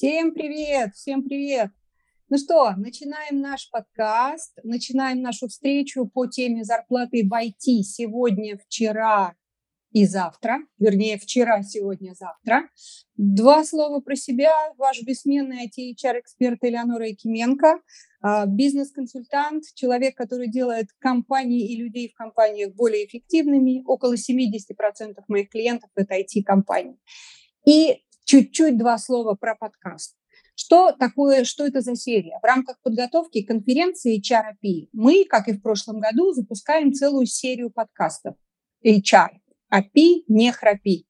Всем привет, всем привет. Ну что, начинаем наш подкаст, начинаем нашу встречу по теме зарплаты в IT сегодня, вчера и завтра, вернее, вчера, сегодня, завтра. Два слова про себя. Ваш бессменный IT-HR-эксперт Элеонора Якименко, а, бизнес-консультант, человек, который делает компании и людей в компаниях более эффективными. Около 70% моих клиентов – это IT-компании. И чуть-чуть два слова про подкаст. Что такое, что это за серия? В рамках подготовки конференции HRP мы, как и в прошлом году, запускаем целую серию подкастов HR. API, не храпи.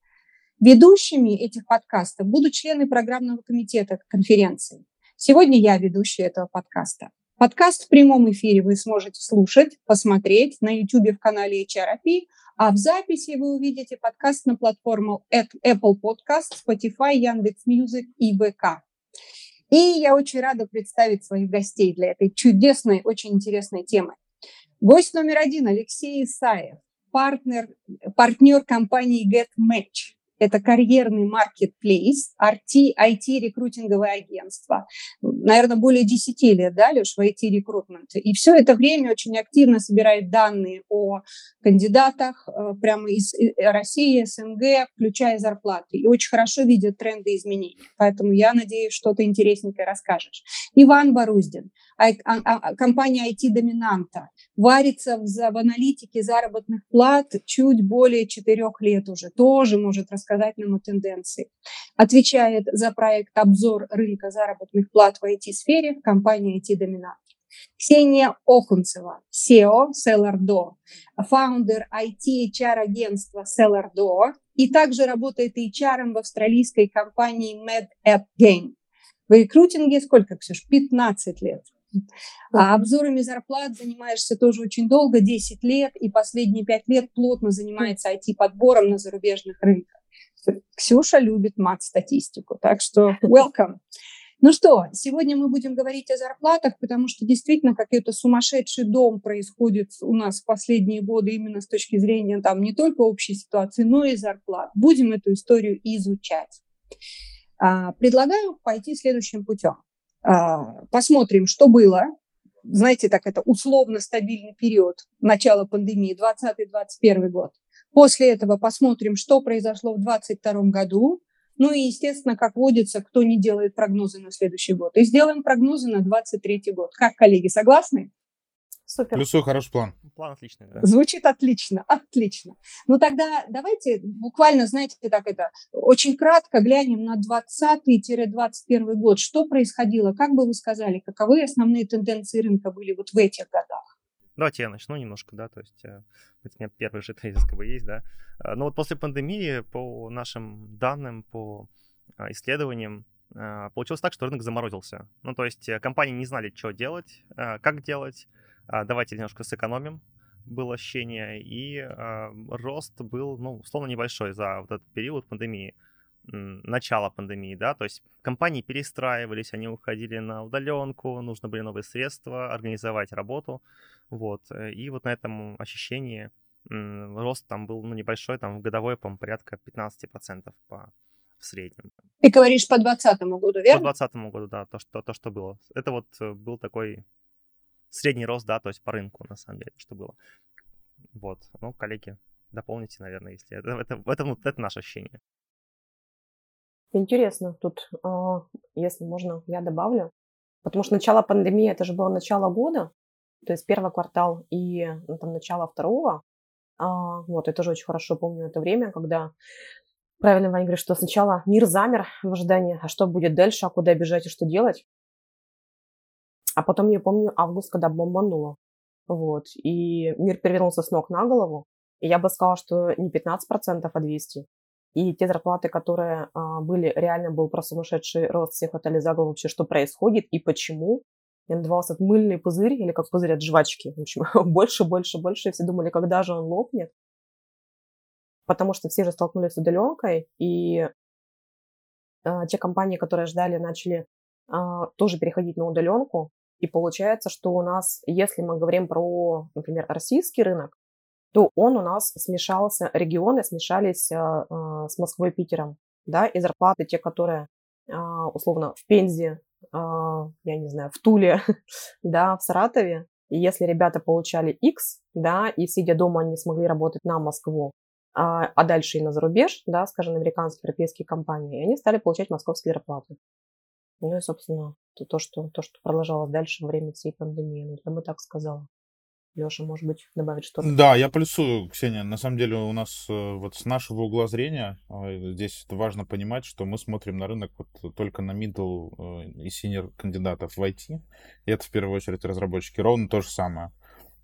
Ведущими этих подкастов будут члены программного комитета конференции. Сегодня я ведущая этого подкаста. Подкаст в прямом эфире вы сможете слушать, посмотреть на YouTube в канале HRP, а в записи вы увидите подкаст на платформу Apple Podcast, Spotify, Яндекс.Music и ВК. И я очень рада представить своих гостей для этой чудесной, очень интересной темы. Гость номер один Алексей Исаев, партнер, партнер компании GetMatch. Это карьерный маркетплейс, IT-рекрутинговое агентство. Наверное, более 10 лет, да, Леш, в IT-рекрутменте. И все это время очень активно собирает данные о кандидатах э, прямо из России, СНГ, включая зарплаты. И очень хорошо видит тренды изменений. Поэтому я надеюсь, что-то интересненькое расскажешь. Иван Боруздин, а, а, а, компания IT-доминанта, варится в, аналитике заработных плат чуть более четырех лет уже. Тоже может рассказать рассказать нам о тенденции. Отвечает за проект «Обзор рынка заработных плат в IT-сфере» компания IT-доминант. Ксения Окунцева, SEO Sellardo, фаундер IT-HR-агентства Sellardo и также работает HR в австралийской компании MedApp Game. В рекрутинге сколько, Ксюш? 15 лет. А обзорами зарплат занимаешься тоже очень долго, 10 лет, и последние 5 лет плотно занимается IT-подбором на зарубежных рынках. Ксюша любит мат-статистику, так что welcome. Ну что, сегодня мы будем говорить о зарплатах, потому что действительно какой-то сумасшедший дом происходит у нас в последние годы именно с точки зрения там не только общей ситуации, но и зарплат. Будем эту историю изучать. А, предлагаю пойти следующим путем. А, посмотрим, что было. Знаете, так это условно стабильный период начала пандемии, 2020-2021 год. После этого посмотрим, что произошло в 2022 году. Ну и, естественно, как водится, кто не делает прогнозы на следующий год. И сделаем прогнозы на 2023 год. Как, коллеги, согласны? Супер. Плюсую, хороший план. План отличный, да. Звучит отлично, отлично. Ну тогда давайте буквально, знаете, так это, очень кратко глянем на 20-21 год. Что происходило? Как бы вы сказали, каковы основные тенденции рынка были вот в этих годах? Давайте я начну немножко, да, то есть э, у меня первый же тезис как бы есть, да. Э, но вот после пандемии, по нашим данным, по а, исследованиям, э, получилось так, что рынок заморозился. Ну, то есть компании не знали, что делать, как делать, а, давайте немножко сэкономим, было ощущение, и рост был, ну, условно небольшой за вот этот период пандемии начала пандемии, да, то есть компании перестраивались, они уходили на удаленку, нужно были новые средства, организовать работу, вот, э, и вот на этом ощущении рост там был, ну, небольшой, там, годовой, по порядка 15% по в среднем. Ты говоришь по 2020 году, верно? По 2020 году, да, то что, то, что было. Это вот э, был такой средний рост, да, то есть по рынку, на самом деле, что было. Вот, ну, коллеги, дополните, наверное, если это, это, это, это, это наше ощущение. Интересно, тут, а, если можно, я добавлю. Потому что начало пандемии, это же было начало года, то есть первый квартал и ну, там, начало второго. А, вот, я тоже очень хорошо помню это время, когда правильно Ваня говорит, что сначала мир замер в ожидании, а что будет дальше, а куда бежать и что делать. А потом я помню август, когда бомбануло. Вот, и мир перевернулся с ног на голову. И я бы сказала, что не 15%, а 200. И те зарплаты, которые а, были, реально был просто сумасшедший рост всех хватали за голову вообще, что происходит и почему. Я назывался мыльный пузырь или как пузырь от жвачки. В общем, больше, больше, больше. И все думали, когда же он лопнет. Потому что все же столкнулись с удаленкой, и а, те компании, которые ждали, начали а, тоже переходить на удаленку. И получается, что у нас, если мы говорим про, например, российский рынок, то он у нас смешался, регионы смешались а, а, с Москвой и Питером, да, и зарплаты те, которые а, условно, в Пензе, я не знаю, в Туле, да, в Саратове, и если ребята получали X, да, и сидя дома они смогли работать на Москву, а, а дальше и на зарубеж, да, скажем, американские, европейские компании, и они стали получать московские зарплаты. Ну и, собственно, то, то, что, то, что продолжалось дальше во время всей пандемии, ну, я бы так сказала. Леша, может быть, добавить что-то? Да, я плюсую, Ксения. На самом деле у нас э, вот с нашего угла зрения э, здесь важно понимать, что мы смотрим на рынок вот только на middle э, и senior кандидатов в IT. И это в первую очередь разработчики. Ровно то же самое.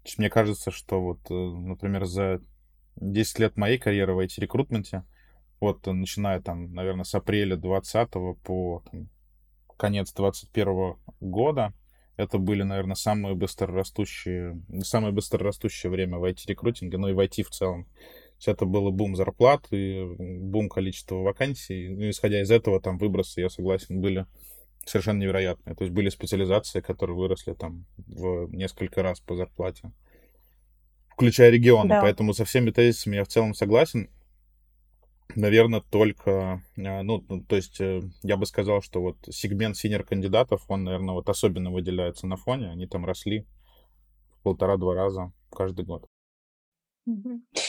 То есть мне кажется, что вот, например, за 10 лет моей карьеры в IT-рекрутменте, вот начиная там, наверное, с апреля 20 по там, конец 21 года, это были, наверное, самые быстрорастущие, самое быстрорастущее время в IT-рекрутинге, ну и в IT в целом. То есть это было бум зарплат и бум количества вакансий. Ну, исходя из этого, там выбросы, я согласен, были совершенно невероятные. То есть были специализации, которые выросли там в несколько раз по зарплате, включая регионы. Да. Поэтому со всеми тезисами я в целом согласен наверное, только, а, ну, ну, то есть э, я бы сказал, что вот сегмент синер кандидатов, он, наверное, вот особенно выделяется на фоне, они там росли в полтора-два раза каждый год.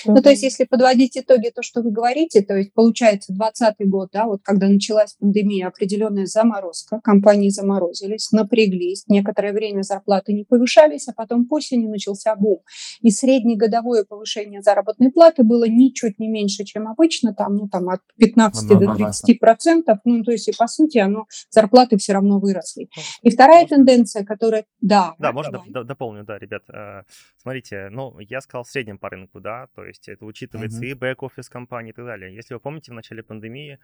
Ну, то есть, если подводить итоги, то, что вы говорите, то есть, получается, 2020 год, да, вот когда началась пандемия, определенная заморозка, компании заморозились, напряглись, некоторое время зарплаты не повышались, а потом по осени начался бум. И среднегодовое повышение заработной платы было ничуть не меньше, чем обычно, там, ну, там, от 15 до 30 процентов, ну, то есть, и по сути, оно, зарплаты все равно выросли. И вторая можно... тенденция, которая, да. Да, можно дополню, да, ребят. Э, смотрите, ну, я сказал в среднем по рынку, рынку, да, то есть это учитывается uh-huh. и бэк-офис компании и так далее. Если вы помните, в начале пандемии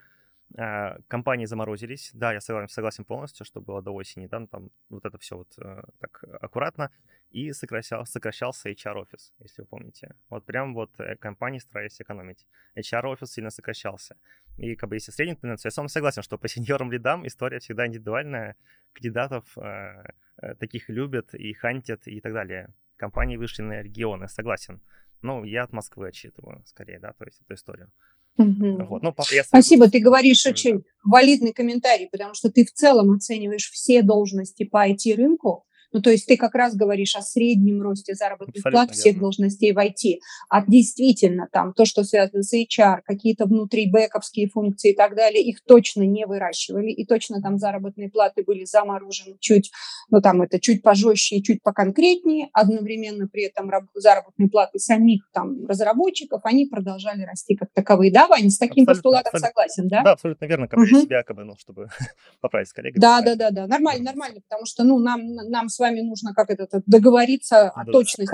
э, компании заморозились, да, я согласен, согласен полностью, что было до осени, да, там вот это все вот э, так аккуратно, и сокращал, сокращался HR-офис, если вы помните. Вот прям вот э, компании старались экономить. HR-офис сильно сокращался. И как бы если средняя тенденция, я сам согласен, что по сеньорам лидам история всегда индивидуальная, кандидатов э, э, таких любят и хантят и так далее. Компании вышли на регионы, согласен. Ну, я от Москвы отчитываю, скорее, да, то есть эту историю. Угу. Вот. Ну, Спасибо, ты говоришь очень валидный комментарий, потому что ты в целом оцениваешь все должности по IT-рынку, ну, то есть ты как раз говоришь о среднем росте заработных Абсолютно плат всех верно. должностей в IT. А действительно там то, что связано с HR, какие-то внутри бэковские функции и так далее, их точно не выращивали. И точно там заработные платы были заморожены чуть, ну там это чуть пожестче и чуть поконкретнее. Одновременно при этом заработные платы самих там разработчиков, они продолжали расти как таковые. Да, Ваня, с таким абсолютно, постулатом абсолютно. согласен, да? Да, абсолютно верно. Как угу. себя, как бы, ну, чтобы поправить с коллегами. Да, да, да, да. Нормально, нормально, потому что, ну, нам, нам с вами нужно как это договориться да, о точности.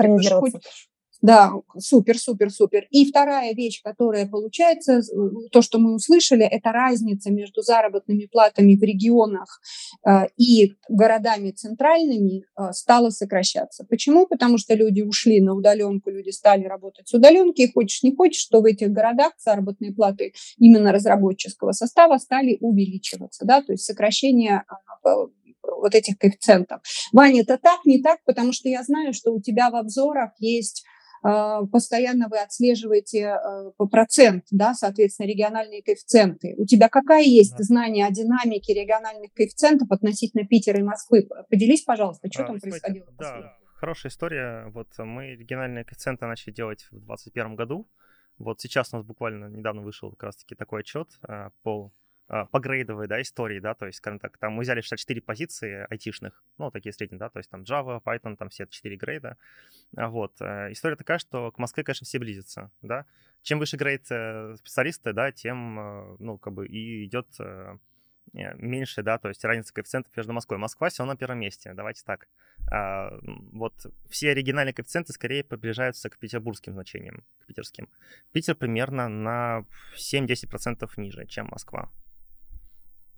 Да, супер, супер, супер. И вторая вещь, которая получается, то, что мы услышали, это разница между заработными платами в регионах э, и городами центральными э, стала сокращаться. Почему? Потому что люди ушли на удаленку, люди стали работать с удаленки, и хочешь не хочешь, что в этих городах заработные платы именно разработческого состава стали увеличиваться, да, то есть сокращение э, вот этих коэффициентов. Ваня, это так, не так, потому что я знаю, что у тебя в обзорах есть а, постоянно вы отслеживаете по процент, да, соответственно, региональные коэффициенты. У тебя какая есть знание о динамике региональных коэффициентов относительно Питера и Москвы? Поделись, пожалуйста, что а, там происходило? Да, хорошая история. Вот мы региональные коэффициенты начали делать в 2021 году. Вот сейчас у нас буквально недавно вышел как раз-таки такой отчет по а, по грейдовой, да, истории, да, то есть, скажем так, там мы взяли 64 позиции айтишных, ну, такие средние, да, то есть там Java, Python, там все 4 грейда, а, вот. Э, история такая, что к Москве, конечно, все близятся, да. Чем выше грейд э, специалиста, да, тем, э, ну, как бы и идет меньше, да, то есть разница коэффициентов между Москвой. Москва все на первом месте, давайте так. А, вот все оригинальные коэффициенты скорее приближаются к петербургским значениям, к питерским. Питер примерно на 7-10% ниже, чем Москва.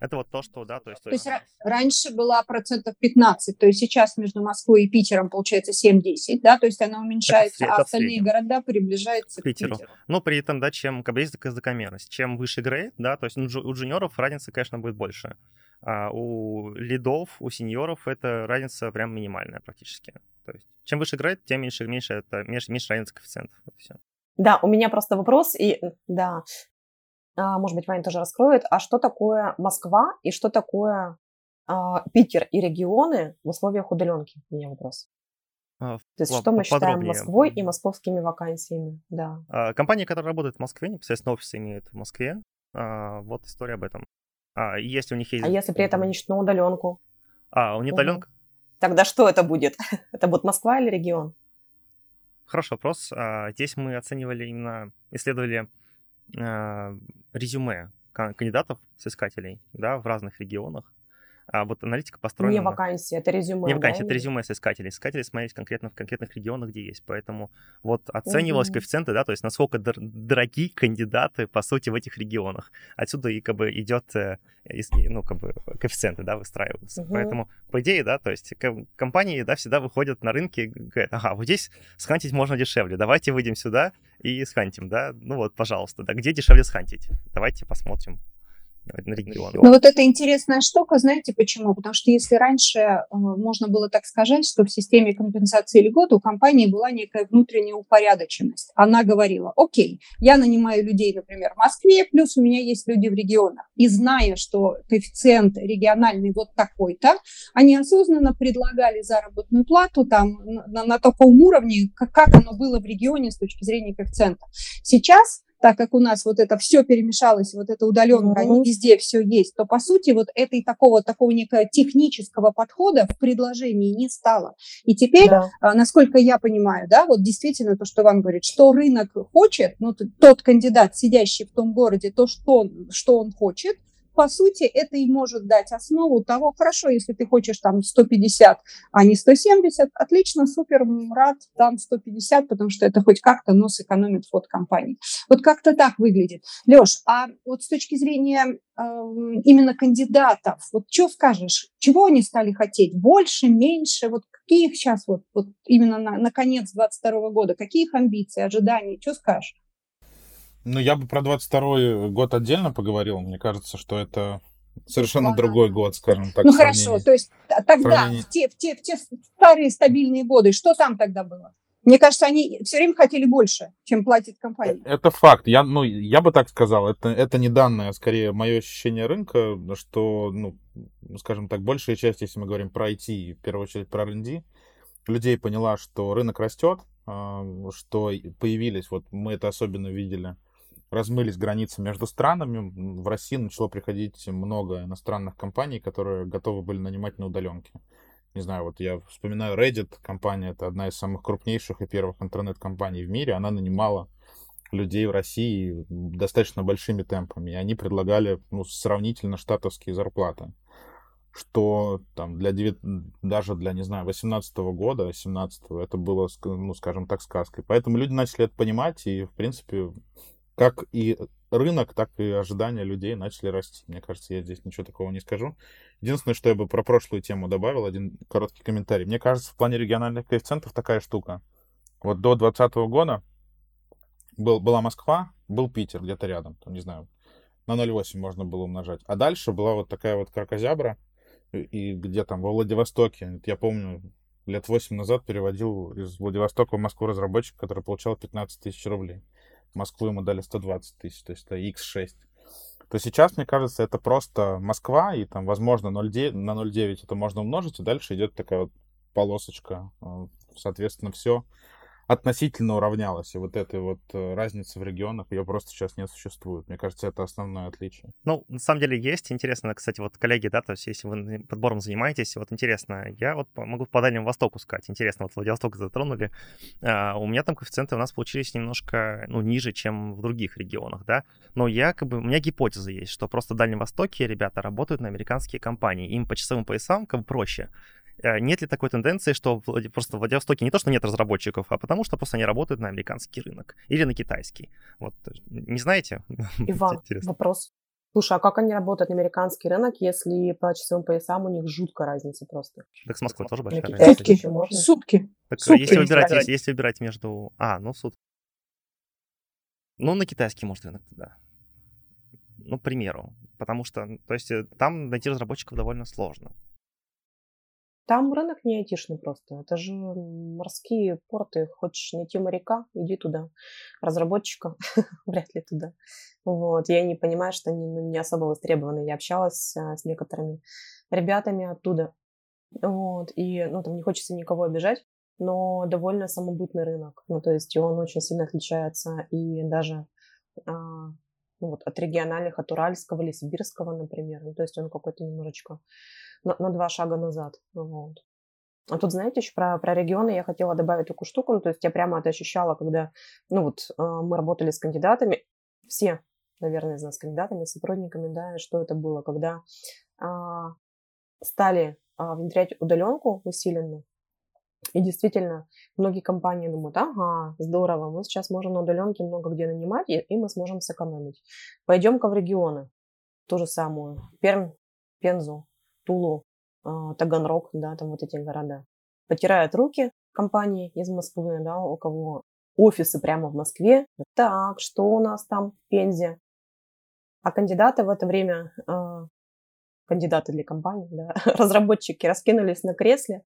Это вот то, что, да, то есть... То есть раньше была процентов 15, то есть сейчас между Москвой и Питером получается 7-10, да, то есть она уменьшается, это, а остальные города приближаются к Питеру. к Питеру. Но при этом, да, чем, как бы есть такая закономерность, чем выше грейд, да, то есть у джуниоров разница, конечно, будет больше. А у лидов, у сеньоров это разница прям минимальная практически. То есть чем выше грейд, тем меньше, меньше, это, меньше, меньше разница коэффициентов. Вот все. Да, у меня просто вопрос, и да, а, может быть, Ваня тоже раскроет, а что такое Москва и что такое а, Питер и регионы в условиях удаленки? У меня вопрос. А, То есть, что мы считаем Москвой и московскими вакансиями? Да. А, компания, которая работает в Москве, непосредственно офис имеет в Москве. А, вот история об этом. А если у них есть... А если при этом они ищут на удаленку? А, у них удаленка? Тогда что это будет? это будет Москва или регион? Хороший вопрос. Здесь мы оценивали именно, исследовали резюме кандидатов, соискателей, да, в разных регионах. А вот аналитика построена... Не вакансия, это резюме. Не вакансия, да, это резюме соискателей. Искатели смотреть конкретно в конкретных регионах, где есть. Поэтому вот оценивалось угу. коэффициенты, да, то есть насколько дор- дорогие кандидаты, по сути, в этих регионах. Отсюда и как бы идет, э, ну, как бы коэффициенты, да, выстраиваются. Угу. Поэтому, по идее, да, то есть компании, да, всегда выходят на рынки, говорят, ага, вот здесь схантить можно дешевле, давайте выйдем сюда и схантим, да, ну вот, пожалуйста, да, где дешевле схантить? Давайте посмотрим на регион. Ну вот это интересная штука, знаете почему? Потому что если раньше э, можно было так сказать, что в системе компенсации льгот у компании была некая внутренняя упорядоченность. Она говорила, окей, я нанимаю людей, например, в Москве, плюс у меня есть люди в регионах. И зная, что коэффициент региональный вот такой-то, они осознанно предлагали заработную плату там на, на таком уровне, как, как оно было в регионе с точки зрения коэффициента. Сейчас так как у нас вот это все перемешалось, вот эта удаленка, mm-hmm. они везде все есть, то по сути вот этой такого, такого некого технического подхода в предложении не стало. И теперь, да. А, насколько я понимаю, да, вот действительно то, что вам говорит, что рынок хочет, ну, тот кандидат, сидящий в том городе, то, что, что он хочет – по сути, это и может дать основу того, хорошо, если ты хочешь там 150, а не 170, отлично, супер, рад, там 150, потому что это хоть как-то, но сэкономит ход компании. Вот как-то так выглядит. Леш, а вот с точки зрения э, именно кандидатов, вот что скажешь, чего они стали хотеть? Больше, меньше? Вот какие их сейчас, вот, вот именно на, на конец 22 года, какие их амбиции, ожидания, что скажешь? Ну, я бы про 22 год отдельно поговорил. Мне кажется, что это совершенно ага. другой год, скажем так. Ну, хорошо. То есть тогда, сравнении... в, те, в, те, в те старые стабильные годы, что там тогда было? Мне кажется, они все время хотели больше, чем платит компания. Э, это факт. Я, ну, я бы так сказал. Это, это не данное, а скорее мое ощущение рынка, что, ну, скажем так, большая часть, если мы говорим про IT, в первую очередь про R&D, людей поняла, что рынок растет, а, что появились, вот мы это особенно видели, размылись границы между странами. В России начало приходить много иностранных компаний, которые готовы были нанимать на удаленке. Не знаю, вот я вспоминаю Reddit, компания, это одна из самых крупнейших и первых интернет-компаний в мире. Она нанимала людей в России достаточно большими темпами, и они предлагали ну, сравнительно штатовские зарплаты что там для 9, даже для, не знаю, 18 года, 17 это было, ну, скажем так, сказкой. Поэтому люди начали это понимать, и, в принципе, как и рынок, так и ожидания людей начали расти. Мне кажется, я здесь ничего такого не скажу. Единственное, что я бы про прошлую тему добавил, один короткий комментарий. Мне кажется, в плане региональных коэффициентов такая штука. Вот до 2020 года был, была Москва, был Питер где-то рядом, там, не знаю, на 0,8 можно было умножать. А дальше была вот такая вот кракозябра, и где там, во Владивостоке, я помню, лет 8 назад переводил из Владивостока в Москву разработчик, который получал 15 тысяч рублей. Москву ему дали 120 тысяч, то есть это X6. То сейчас, мне кажется, это просто Москва, и там, возможно, 0,9, на 0,9 это можно умножить, и дальше идет такая вот полосочка. Э, соответственно, все относительно уравнялась. И вот этой вот э, разницы в регионах, ее просто сейчас не существует. Мне кажется, это основное отличие. Ну, на самом деле есть. Интересно, кстати, вот коллеги, да, то есть если вы подбором занимаетесь, вот интересно, я вот могу по Дальнему Востоку сказать. Интересно, вот Владивосток затронули. А, у меня там коэффициенты у нас получились немножко, ну, ниже, чем в других регионах, да. Но я как бы, у меня гипотеза есть, что просто в Дальнем Востоке ребята работают на американские компании. Им по часовым поясам как бы проще. Э, нет ли такой тенденции, что просто в Владивостоке не то, что нет разработчиков, а потому что просто они работают на американский рынок или на китайский? Вот, не знаете? Иван, вопрос. Слушай, а как они работают на американский рынок, если по часовым поясам у них жуткая разница просто? Так с Москвой тоже большая разница. Сутки. Можно? Сутки. Так, Сутки. Если, выбирать, если, если выбирать между... А, ну, суд. Ну, на китайский, может, рынок тогда. Ну, к примеру. Потому что, то есть, э, там найти разработчиков довольно сложно. Там рынок не айтишный просто. Это же морские порты. Хочешь найти моряка, иди туда. Разработчика вряд ли туда. Вот. Я не понимаю, что они ну, не особо востребованы. Я общалась а, с некоторыми ребятами оттуда. Вот. И ну, там не хочется никого обижать, но довольно самобытный рынок. Ну, то есть он очень сильно отличается и даже а, ну, вот, от региональных, от уральского или сибирского, например. Ну, то есть он какой-то немножечко на, на два шага назад. Вот. А тут, знаете, еще про, про регионы я хотела добавить такую штуку. Ну, то есть я прямо это ощущала, когда ну, вот, э, мы работали с кандидатами. Все, наверное, из нас кандидатами, сотрудниками, да, что это было, когда э, стали э, внедрять удаленку усиленно, и действительно, многие компании думают, ага, здорово, мы сейчас можем на удаленке много где нанимать, и, мы сможем сэкономить. Пойдем-ка в регионы. Ту же самую. Пермь, Пензу, Тулу, э, Таганрог, да, там вот эти города. Потирают руки компании из Москвы, да, у кого офисы прямо в Москве. Так, что у нас там в Пензе? А кандидаты в это время, э, кандидаты для компании, да, разработчики раскинулись на кресле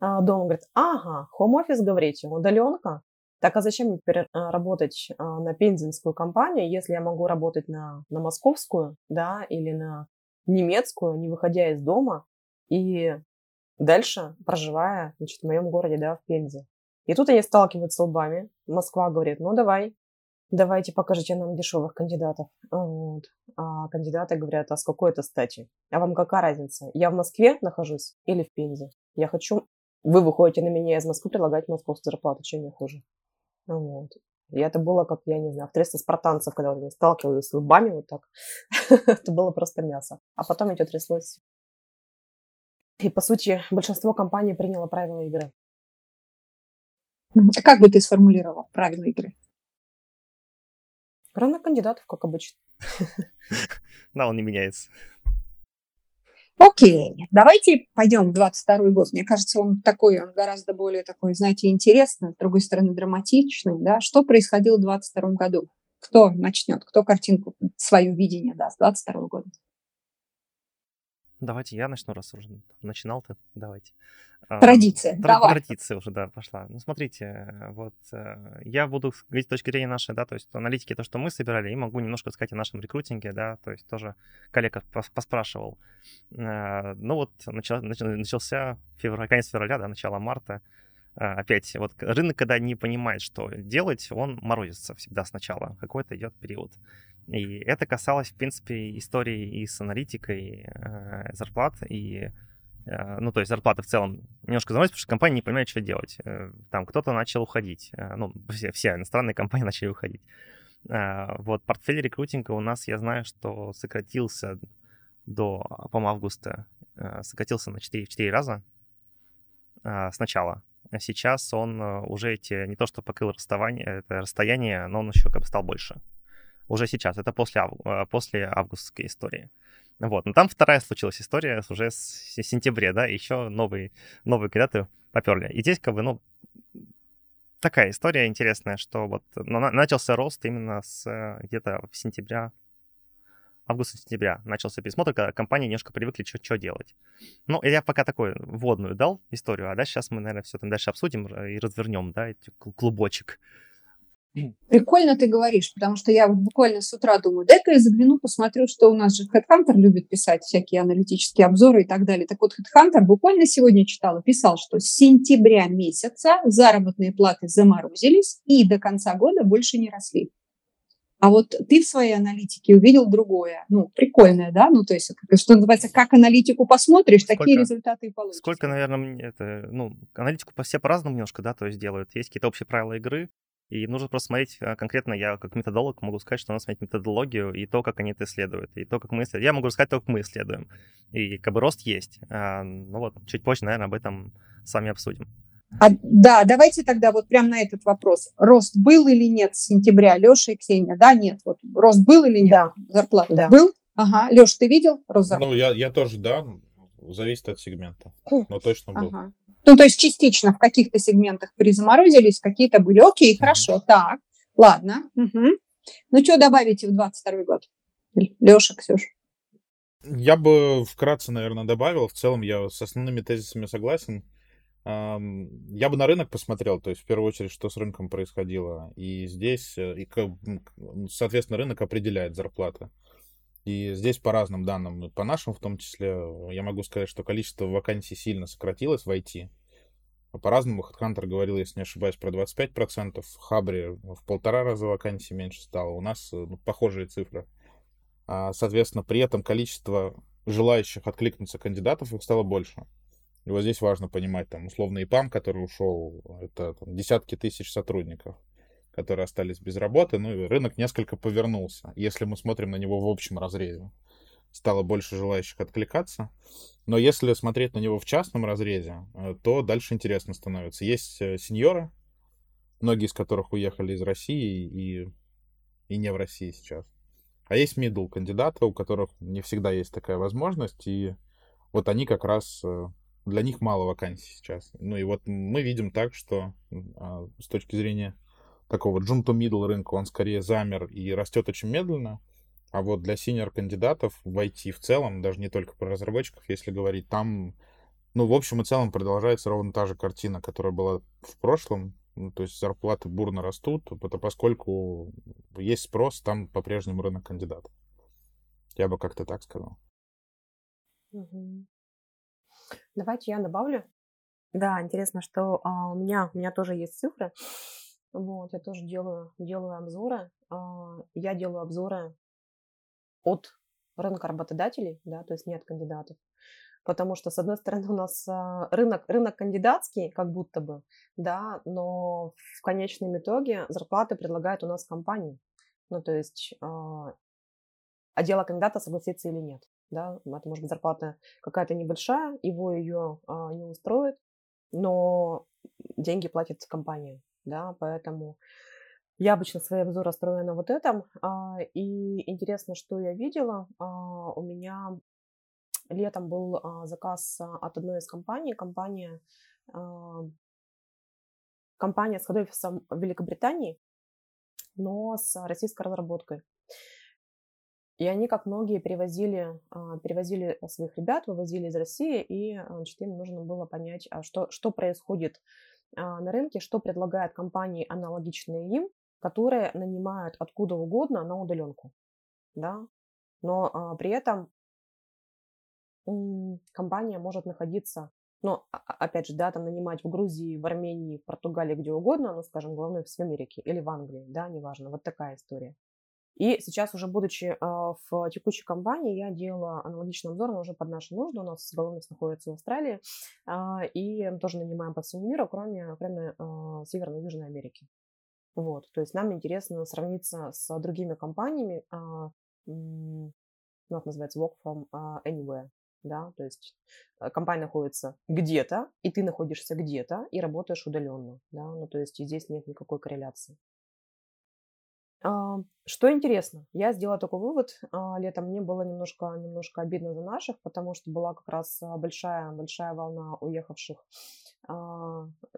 дома, говорят, ага, хом-офис, говорите, удаленка? Так а зачем мне теперь работать на пензенскую компанию, если я могу работать на, на московскую, да, или на немецкую, не выходя из дома, и дальше проживая значит, в моем городе, да, в Пензе. И тут они сталкиваются лбами. Москва говорит, ну давай, давайте покажите нам дешевых кандидатов. Вот. А кандидаты говорят, а с какой это стати? А вам какая разница? Я в Москве нахожусь или в Пензе? Я хочу... Вы выходите на меня из Москвы предлагать московскую зарплату, чем я хуже? Вот. И это было, как, я не знаю, в 300 спартанцев, когда вот сталкивались с лбами вот так. это было просто мясо. А потом это тряслось. И, по сути, большинство компаний приняло правила игры. А как бы ты сформулировал правила игры? Рынок кандидатов, как обычно. Да, он не меняется. Окей, давайте пойдем в 22 год. Мне кажется, он такой, он гораздо более такой, знаете, интересный, с другой стороны, драматичный. Да? Что происходило в 22 году? Кто начнет? Кто картинку, свое видение даст 22 года? Давайте я начну, раз уже начинал-то. Давайте. А, Традиция. Тр- давай. Традиция уже, да, пошла. Ну, смотрите, вот э, я буду говорить с точки зрения нашей, да, то есть аналитики, то, что мы собирали, и могу немножко сказать о нашем рекрутинге, да, то есть тоже коллега поспрашивал. Э, ну вот начал, начался февраль, конец февраля, да, начало марта. Э, опять, вот рынок, когда не понимает, что делать, он морозится всегда сначала. Какой-то идет период. И это касалось, в принципе, истории и с аналитикой э, зарплат, и, э, ну, то есть зарплаты в целом немножко заморозились, потому что компания не понимает, что делать. Э, там кто-то начал уходить, э, ну, все, все иностранные компании начали уходить. Э, вот портфель рекрутинга у нас, я знаю, что сократился до, по-моему, августа, сократился на 4, 4 раза э, сначала. А сейчас он э, уже эти, не то что покрыл расставание, это расстояние, но он еще как бы стал больше уже сейчас, это после. Э, после августской истории. Вот, но там вторая случилась история уже с сентября, да, еще новые, новые кандидаты поперли. И здесь как бы, ну, такая история интересная, что вот начался рост именно с э, где-то в сентября, августа-сентября начался пересмотр, когда компании немножко привыкли, что, что делать. Ну, я пока такую вводную дал историю, а дальше сейчас мы, наверное, все там дальше обсудим и развернем, да, клубочек. Прикольно ты говоришь, потому что я вот буквально с утра думаю, дай-ка я загляну, посмотрю, что у нас же HeadHunter любит писать всякие аналитические обзоры и так далее. Так вот, HeadHunter буквально сегодня читала, писал, что с сентября месяца заработные платы заморозились и до конца года больше не росли. А вот ты в своей аналитике увидел другое. Ну, прикольное, да? Ну, то есть, что называется, как аналитику посмотришь, сколько, такие результаты и получишь. Сколько, наверное, это, ну, аналитику все по-разному немножко, да, то есть делают. Есть какие-то общие правила игры, и нужно просто смотреть а, конкретно, я как методолог могу сказать, что надо смотреть методологию и то, как они это исследуют, и то, как мы исследуем. Я могу сказать то, как мы исследуем. И как бы рост есть. А, ну вот, чуть позже, наверное, об этом с вами обсудим. А, да, давайте тогда вот прямо на этот вопрос. Рост был или нет с сентября? Леша и Ксения, да, нет. Вот рост был или нет? Да. Зарплата да. был? Ага. Леша, ты видел рост зарплаты? Ну, я, я тоже, да. Зависит от сегмента. Но точно был. Ага. Ну, то есть частично в каких-то сегментах призаморозились, какие-то были. Окей, хорошо, так, ладно. Угу. Ну, что добавите в 22 год? Леша, Ксюш? Я бы вкратце, наверное, добавил. В целом я с основными тезисами согласен. Я бы на рынок посмотрел, то есть в первую очередь, что с рынком происходило. И здесь, э, и, соответственно, рынок определяет зарплаты. И здесь по разным данным, по нашим в том числе, я могу сказать, что количество вакансий сильно сократилось в IT. По-разному HeadHunter говорил, если не ошибаюсь, про 25%. В Хабре в полтора раза вакансий меньше стало. У нас ну, похожие цифры. А, соответственно, при этом количество желающих откликнуться кандидатов их стало больше. И вот здесь важно понимать, там, условно, ИПАМ, который ушел, это там, десятки тысяч сотрудников, которые остались без работы, ну и рынок несколько повернулся, если мы смотрим на него в общем разрезе. Стало больше желающих откликаться. Но если смотреть на него в частном разрезе, э, то дальше интересно становится. Есть э, сеньоры, многие из которых уехали из России и, и не в России сейчас. А есть middle кандидаты, у которых не всегда есть такая возможность, и вот они как раз э, для них мало вакансий сейчас. Ну и вот мы видим так, что а, с точки зрения такого джун middle рынка он скорее замер и растет очень медленно. А вот для синер кандидатов в IT в целом, даже не только про разработчиков, если говорить, там, ну, в общем и целом продолжается ровно та же картина, которая была в прошлом. Ну, то есть зарплаты бурно растут, поскольку есть спрос, там по-прежнему рынок кандидатов. Я бы как-то так сказал. Давайте я добавлю. Да, интересно, что а, у, меня, у меня тоже есть цифры. Вот, я тоже делаю, делаю обзоры. А, я делаю обзоры от рынка работодателей, да, то есть не от кандидатов. Потому что, с одной стороны, у нас а, рынок, рынок кандидатский, как будто бы, да, но в конечном итоге зарплаты предлагают у нас компании. Ну, то есть, а, а дело кандидата согласиться или нет да, это может быть зарплата какая-то небольшая, его ее а, не устроит, но деньги платит компания, да, поэтому я обычно свои обзоры строю на вот этом, а, и интересно, что я видела, а, у меня летом был а, заказ от одной из компаний, компания, а, компания с хед-офисом в Великобритании, но с российской разработкой. И они, как многие, перевозили, а, перевозили своих ребят, вывозили из России, и значит, им нужно было понять, а что, что происходит а, на рынке, что предлагают компании, аналогичные им, которые нанимают откуда угодно на удаленку. Да? Но а, при этом компания может находиться, ну, опять же, да, там нанимать в Грузии, в Армении, в Португалии, где угодно, ну, скажем, главное, в Америке или в Англии, да, неважно, вот такая история. И сейчас уже будучи а, в текущей компании, я делала аналогичный обзор, но уже под наши нужды. У нас головность находится в Австралии. А, и тоже нанимаем по всему миру, кроме, кроме а, Северной и Южной Америки. Вот, то есть нам интересно сравниться с другими компаниями, ну, это называется work from anywhere, да, то есть компания находится где-то, и ты находишься где-то, и работаешь удаленно, да, ну, то есть здесь нет никакой корреляции. А, что интересно, я сделала такой вывод а, летом. Мне было немножко, немножко обидно за наших, потому что была как раз а, большая, большая волна уехавших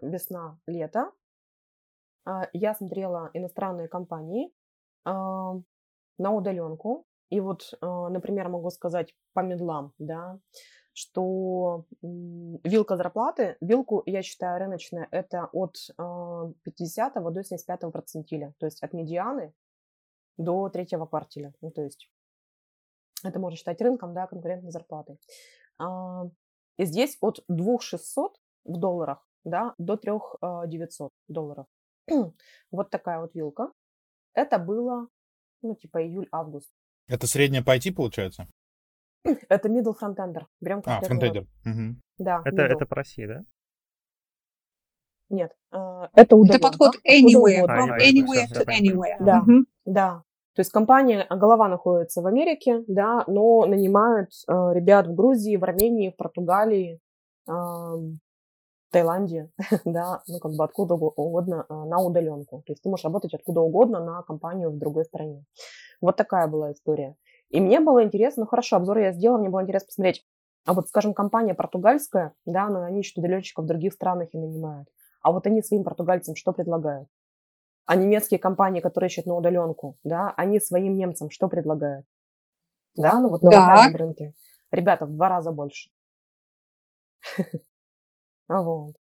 весна-лето. Я смотрела иностранные компании на удаленку. И вот, например, могу сказать по медлам, да, что вилка зарплаты, вилку, я считаю, рыночная, это от 50 а, до 75 процентиля, то есть от медианы до третьего квартиля. Ну, то есть это можно считать рынком, да, конкурентной зарплатой. А, и здесь от 2600 в долларах, да, до 3900 долларов. вот такая вот вилка. Это было, ну, типа июль-август. Это средняя по IT, получается? Это middle frontender. Берем А, фронтендер. Угу. Да. Это, это по России, да? Нет, а, это удобно. Это подход anywhere, from anywhere to anywhere. Да, угу. да. То есть компания, голова находится в Америке, да, но нанимают э, ребят в Грузии, в Армении, в Португалии, э, в Таиланде, да, ну как бы откуда угодно э, на удаленку. То есть ты можешь работать откуда угодно на компанию в другой стране. Вот такая была история. И мне было интересно, ну хорошо, обзор я сделала, мне было интересно посмотреть, а вот, скажем, компания португальская, да, но они ищут удаленщиков в других странах и нанимают. А вот они своим португальцам что предлагают? А немецкие компании, которые ищут на удаленку, да, они своим немцам что предлагают? да, ну вот на локальном рынке. Ребята, в два раза больше. Вот.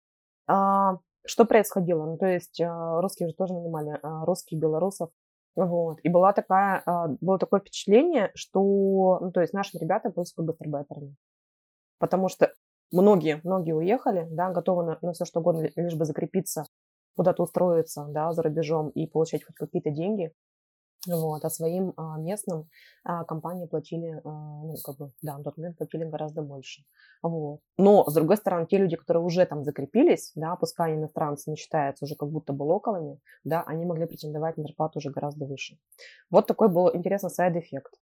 А, что происходило? Ну, то есть а, русские же тоже нанимали, а, русских, белорусов. Вот. И была такая, было такое впечатление, что, ну, то есть наши ребята были супер гастарбайтерами. Потому что многие, многие уехали, да, готовы на, на все что угодно, лишь бы закрепиться, куда-то устроиться, да, за рубежом и получать хоть какие-то деньги. Вот, а своим а, местным а, компании платили, а, ну, как бы, да, на тот момент платили гораздо больше. Вот. Но, с другой стороны, те люди, которые уже там закрепились, да, пускай иностранцы не считаются уже как будто бы локалами, да, они могли претендовать на зарплату уже гораздо выше. Вот такой был интересный side effect.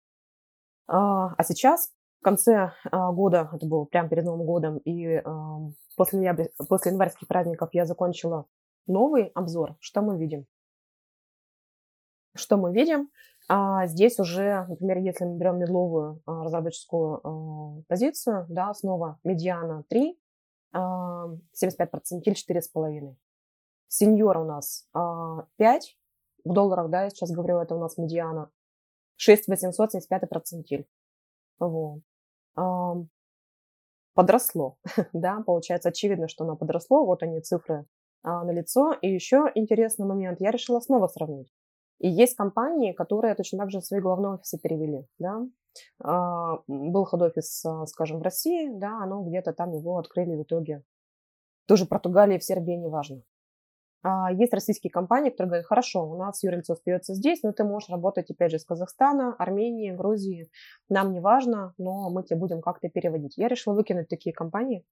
А, а сейчас, в конце а, года, это было прямо перед Новым годом, и а, после, ноября, после январских праздников я закончила новый обзор. Что мы видим? Что мы видим? А здесь уже, например, если мы берем медловую а, разработческую а, позицию, да, снова медиана 3, а, 75% или 4,5. Сеньор у нас а, 5 в долларах, да, я сейчас говорю, это у нас медиана. 6 800, 75 процентиль. Вот. А, подросло, да, получается очевидно, что оно подросло, вот они цифры а, на лицо. И еще интересный момент, я решила снова сравнить. И есть компании, которые точно так же свои головные офисы перевели, да. А, был хед-офис, а, скажем, в России, да, оно где-то там его открыли в итоге. Тоже в Португалии, в Сербии, неважно. А есть российские компании, которые говорят, хорошо, у нас юрлицо остается здесь, но ты можешь работать, опять же, из Казахстана, Армении, Грузии, нам не важно, но мы тебе будем как-то переводить. Я решила выкинуть такие компании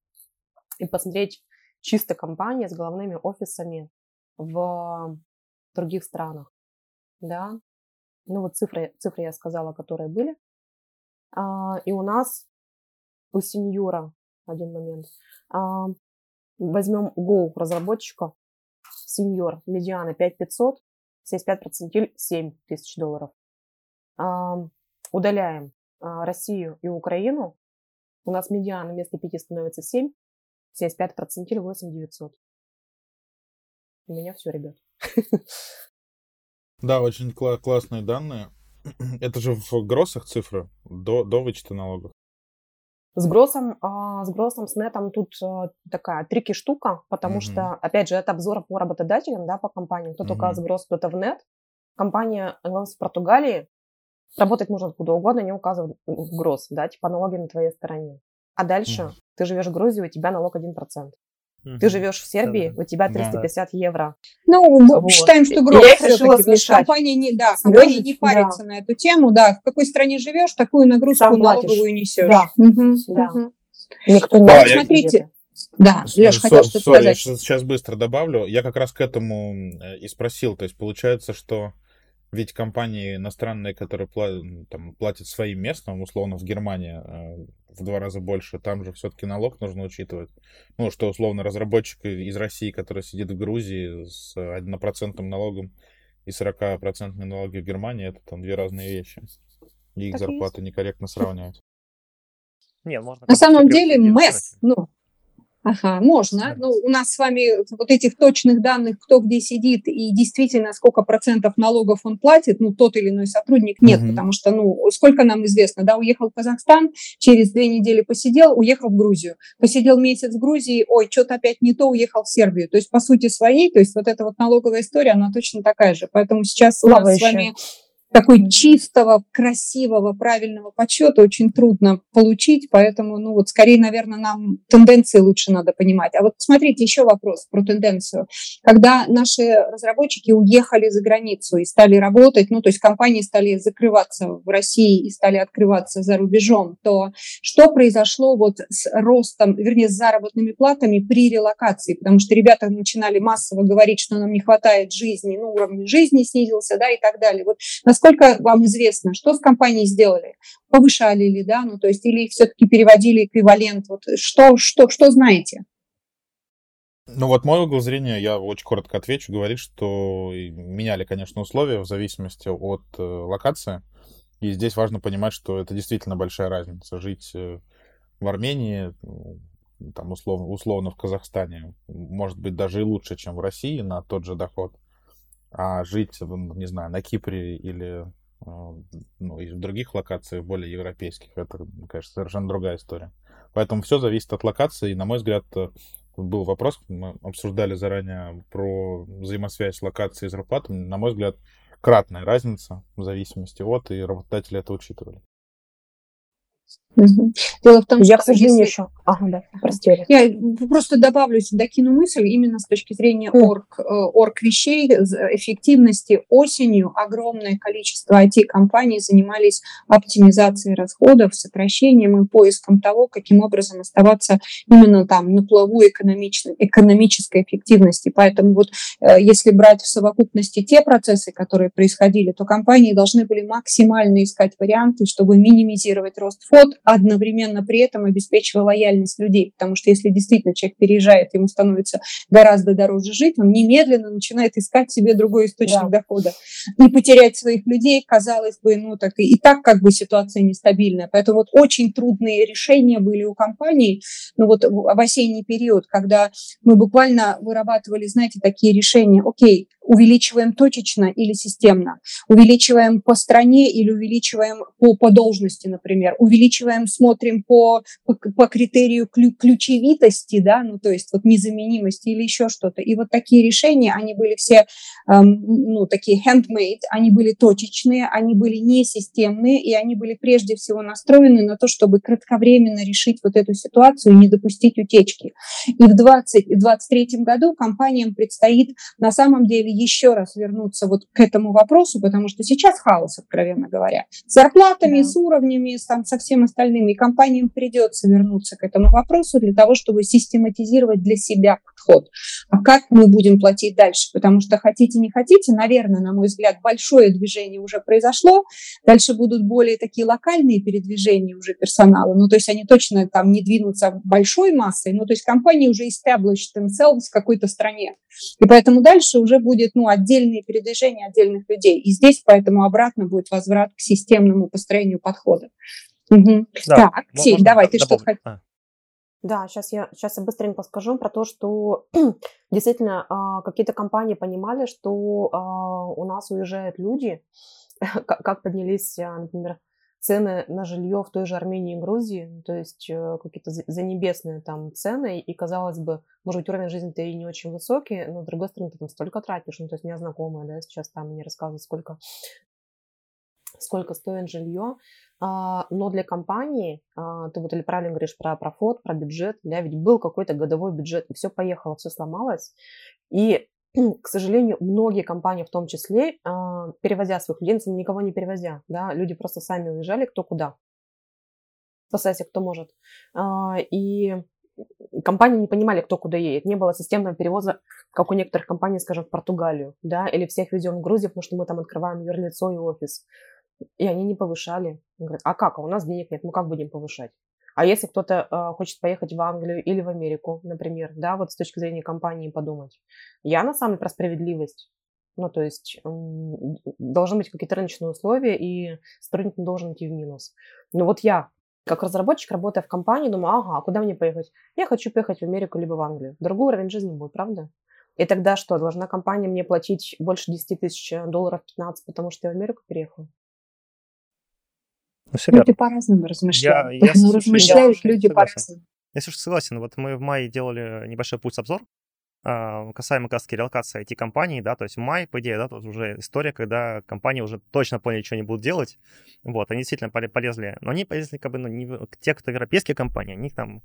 и посмотреть чисто компании с головными офисами в других странах да. Ну вот цифры, цифры я сказала, которые были. А, и у нас у сеньора, один момент, а, возьмем Go разработчика, сеньор, медиана 5500, 75% 7 тысяч долларов. А, удаляем а, Россию и Украину, у нас медиана вместо 5 становится 7, 75% 8900. У меня все, ребят. Да, очень кла- классные данные. Это же в гроссах цифры до, до вычета налогов. С гроссом, а, с гроссом, с нетом тут а, такая трики штука, потому mm-hmm. что, опять же, это обзор по работодателям, да, по компаниям. Кто-то mm-hmm. указывает гросс, кто-то в нет. Компания в Португалии, работать можно откуда угодно, не указывают в гросс, да, типа налоги на твоей стороне. А дальше mm-hmm. ты живешь в Грузии, у тебя налог 1%. Угу. Ты живешь в Сербии, да, у тебя 350 да. евро. Ну, вот. считаем, что грош. Я решила компания не, да, компания не парится да. на эту тему. Да, в какой стране живешь, такую нагрузку Сам налоговую несешь. Да. Угу. да. Угу. Никто не да, смотрите. Да, Леш, хотел что-то сказать. Я сейчас быстро добавлю. Я как раз к этому э, и спросил. То есть получается, что ведь компании иностранные, которые платят, там, платят своим местным, условно, в Германии э, в два раза больше, там же все-таки налог нужно учитывать. Ну, что, условно, разработчик из России, который сидит в Грузии с однопроцентным налогом и 40% налоги в Германии, это там две разные вещи. И их так зарплаты есть. некорректно сравнивать. Не, можно На самом деле МЭС, ну, Ага, можно. Ну, у нас с вами вот этих точных данных, кто где сидит и действительно сколько процентов налогов он платит, ну, тот или иной сотрудник, нет, угу. потому что, ну, сколько нам известно, да, уехал в Казахстан, через две недели посидел, уехал в Грузию. Посидел месяц в Грузии, ой, что-то опять не то, уехал в Сербию. То есть, по сути своей, то есть вот эта вот налоговая история, она точно такая же. Поэтому сейчас Слава у нас еще. с вами такой чистого, красивого, правильного подсчета очень трудно получить, поэтому, ну вот, скорее, наверное, нам тенденции лучше надо понимать. А вот смотрите, еще вопрос про тенденцию. Когда наши разработчики уехали за границу и стали работать, ну, то есть компании стали закрываться в России и стали открываться за рубежом, то что произошло вот с ростом, вернее, с заработными платами при релокации? Потому что ребята начинали массово говорить, что нам не хватает жизни, ну, уровень жизни снизился, да, и так далее. Вот насколько Насколько вам известно, что с компанией сделали? Повышали ли, да, ну то есть или все-таки переводили эквивалент? Вот что, что, что знаете? Ну вот мой угол зрения, я очень коротко отвечу, говорит, что меняли, конечно, условия в зависимости от э, локации. И здесь важно понимать, что это действительно большая разница. Жить э, в Армении, там условно, условно в Казахстане, может быть даже и лучше, чем в России на тот же доход а жить, не знаю, на Кипре или ну, и в других локациях, более европейских, это, конечно, совершенно другая история. Поэтому все зависит от локации, и, на мой взгляд, был вопрос, мы обсуждали заранее про взаимосвязь локации и зарплаты. На мой взгляд, кратная разница в зависимости от, и работодатели это учитывали. Дело в том, я, что... Я, к сожалению, если... еще... Ага, да, прости. Я просто добавлю, докину мысль именно с точки зрения орг, э, орг вещей, эффективности. Осенью огромное количество IT-компаний занимались оптимизацией расходов, сокращением и поиском того, каким образом оставаться именно там на плаву экономической эффективности. Поэтому вот э, если брать в совокупности те процессы, которые происходили, то компании должны были максимально искать варианты, чтобы минимизировать рост фот, одновременно при этом обеспечивая лояльность людей. Потому что если действительно человек переезжает, ему становится гораздо дороже жить, он немедленно начинает искать себе другой источник да. дохода. И потерять своих людей, казалось бы, ну так и, и так как бы ситуация нестабильная. Поэтому вот очень трудные решения были у компаний, ну вот в осенний период, когда мы буквально вырабатывали, знаете, такие решения, окей, увеличиваем точечно или системно, увеличиваем по стране или увеличиваем по, по должности, например, увеличиваем, смотрим по, по, по критерию ключевитости, да, ну то есть вот незаменимости или еще что-то. И вот такие решения, они были все, эм, ну такие handmade, они были точечные, они были не системные, и они были прежде всего настроены на то, чтобы кратковременно решить вот эту ситуацию и не допустить утечки. И в 2023 году компаниям предстоит на самом деле еще раз вернуться вот к этому вопросу, потому что сейчас хаос, откровенно говоря, с зарплатами, да. с уровнями, с, там, со всем остальным, и компаниям придется вернуться к этому вопросу для того, чтобы систематизировать для себя подход. А как мы будем платить дальше? Потому что хотите, не хотите, наверное, на мой взгляд, большое движение уже произошло, дальше будут более такие локальные передвижения уже персонала, ну, то есть они точно там не двинутся большой массой, ну, то есть компании уже established themselves в какой-то стране. И поэтому дальше уже будет ну, отдельные передвижения отдельных людей. И здесь поэтому обратно будет возврат к системному построению подхода. Угу. Да, так, Сень, давай, ты что-то хотел? А. Да, сейчас я, сейчас я быстренько скажу про то, что действительно а, какие-то компании понимали, что а, у нас уезжают люди, как поднялись, например, цены на жилье в той же Армении и Грузии, то есть э, какие-то занебесные там цены, и казалось бы, может быть, уровень жизни-то и не очень высокий, но, с другой стороны, ты там столько тратишь, ну, то есть незнакомые, да, сейчас там мне рассказывают, сколько сколько стоит жилье, а, но для компании, а, ты вот или правильно говоришь про профот, про бюджет, да, ведь был какой-то годовой бюджет, и все поехало, все сломалось, и к сожалению, многие компании в том числе, а, перевозя своих людей, никого не перевозя, да, люди просто сами уезжали кто куда. Спасайся, кто может. А, и компании не понимали, кто куда едет. Не было системного перевоза, как у некоторых компаний, скажем, в Португалию, да, или всех везем в Грузию, потому что мы там открываем юрлицо и офис. И они не повышали. Говорят, а как? А у нас денег нет, мы как будем повышать? А если кто-то э, хочет поехать в Англию или в Америку, например, да, вот с точки зрения компании подумать. Я на самом деле про справедливость. Ну, то есть должны быть какие-то рыночные условия, и сотрудник не должен идти в минус. Но вот я, как разработчик, работая в компании, думаю, ага, а куда мне поехать? Я хочу поехать в Америку либо в Англию. Другой уровень жизни будет, правда? И тогда что, должна компания мне платить больше 10 тысяч долларов, 15, потому что я в Америку переехал? Ну, все люди по-разному размышляют. Я, я, ну, размышляют я люди по-разному. Я слушай, согласен. Вот мы в мае делали небольшой пульс-обзор а, касаемо как раз релокации IT-компаний, да, то есть в мае, по идее, да, тут уже история, когда компании уже точно поняли, что они будут делать, вот, они действительно полезли, но они полезли как бы, ну, не, те, кто европейские компании, они там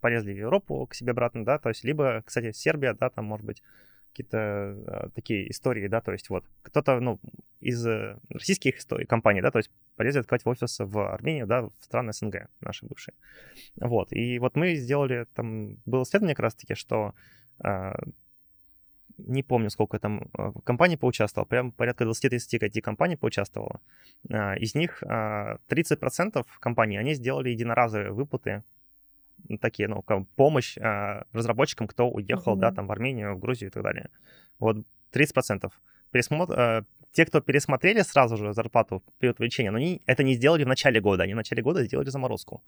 полезли в Европу к себе обратно, да, то есть либо, кстати, Сербия, да, там, может быть, какие-то а, такие истории, да, то есть вот кто-то, ну, из э, российских компаний, да, то есть полезли открывать офис в Армению, да, в страны СНГ наши бывшие. Вот, и вот мы сделали, там, было исследование как раз-таки, что а, не помню, сколько там а, компаний поучаствовало, прям порядка 20-30 IT-компаний поучаствовало. Из них 30% компаний, они сделали единоразовые выплаты такие, ну, помощь э, разработчикам, кто уехал, mm-hmm. да, там, в Армению, в Грузию и так далее. Вот 30%. Пересмотр, э, те, кто пересмотрели сразу же зарплату в период увеличения, но они это не сделали в начале года, они в начале года сделали заморозку.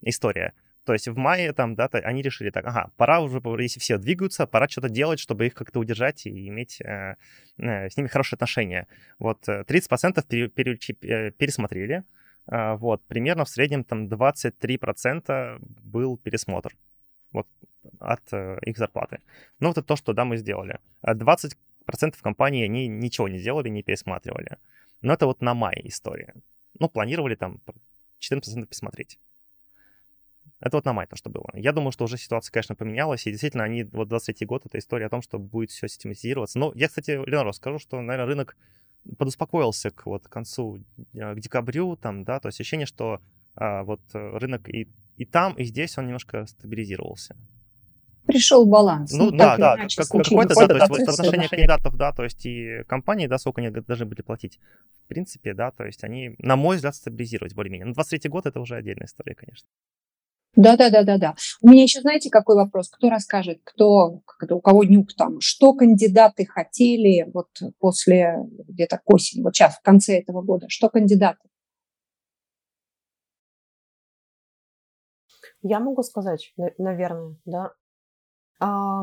История. То есть в мае там, да, они решили так, ага, пора уже, если все двигаются, пора что-то делать, чтобы их как-то удержать и иметь э, э, с ними хорошие отношения. Вот 30% э, пере, пере, э, пересмотрели, вот, примерно в среднем там 23% был пересмотр вот от э, их зарплаты. Ну, это то, что, да, мы сделали. 20% компании, они ничего не сделали, не пересматривали. Но это вот на май история. Ну, планировали там 14% пересмотреть. Это вот на май то, что было. Я думаю, что уже ситуация, конечно, поменялась, и действительно, они, вот 23 год, это история о том, что будет все систематизироваться. Но я, кстати, Ленару скажу, что, наверное, рынок подуспокоился к вот концу, э, к декабрю, там, да, то есть ощущение, что а, вот э, рынок и, и там, и здесь он немножко стабилизировался. Пришел баланс. Ну, ну да, да, как, какой-то, да, то есть вот отношение кандидатов, да, то есть и компании, да, сколько они должны были платить. В принципе, да, то есть они, на мой взгляд, стабилизировать более-менее. Но 23 год это уже отдельная история, конечно. Да, да, да, да, да. У меня еще, знаете, какой вопрос? Кто расскажет, кто, у кого нюк там, что кандидаты хотели вот после где-то осени, вот сейчас, в конце этого года, что кандидаты? Я могу сказать, наверное, да. А,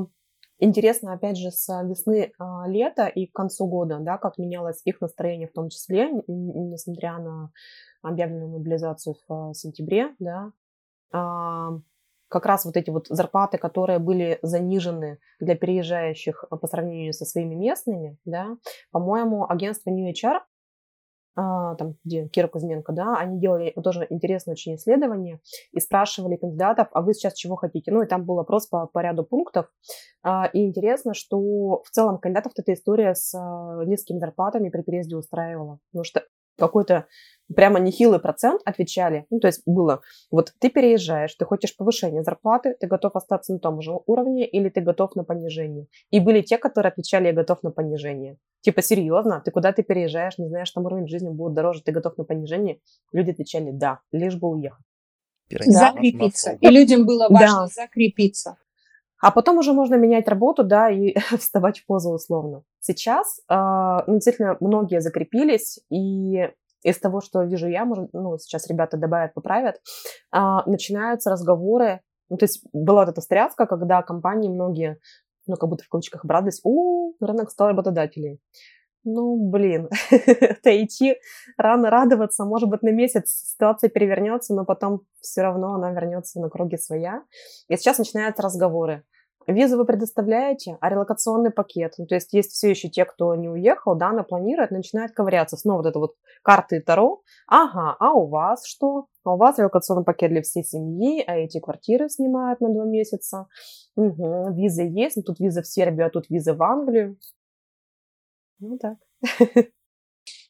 интересно, опять же, с весны а, лета и к концу года, да, как менялось их настроение в том числе, несмотря на объявленную мобилизацию в сентябре, да, как раз вот эти вот зарплаты, которые были занижены для переезжающих по сравнению со своими местными, да, по-моему, агентство New HR, а, там, где Кира Кузьменко, да, они делали тоже интересное очень исследование и спрашивали кандидатов, а вы сейчас чего хотите? Ну, и там был опрос по, по ряду пунктов, а, и интересно, что в целом кандидатов эта история с а, низкими зарплатами при переезде устраивала, потому что какой-то прямо нехилый процент отвечали. Ну, то есть было, вот ты переезжаешь, ты хочешь повышения зарплаты, ты готов остаться на том же уровне или ты готов на понижение. И были те, которые отвечали, я готов на понижение. Типа, серьезно, ты куда ты переезжаешь, не знаешь, там уровень жизни будет дороже, ты готов на понижение? Люди отвечали, да, лишь бы уехать. Закрепиться. И людям было важно да. закрепиться. А потом уже можно менять работу, да, и вставать в позу условно. Сейчас, э, ну, действительно, многие закрепились, и из того, что вижу я, может, ну, сейчас ребята добавят, поправят, э, начинаются разговоры, ну, то есть была вот эта стряска, когда компании многие, ну, как будто в кавычках обрадовались, о, рынок стал работодателей. Ну, блин, это идти рано радоваться. Может быть, на месяц ситуация перевернется, но потом все равно она вернется на круги своя. И сейчас начинаются разговоры. Визу вы предоставляете, а релокационный пакет. Ну, то есть есть все еще те, кто не уехал, да, но планирует, начинает ковыряться. Снова вот это вот карты Таро. Ага, а у вас что? А у вас релокационный пакет для всей семьи, а эти квартиры снимают на два месяца. Угу, виза есть, но тут виза в Сербию, а тут виза в Англию. Ну так.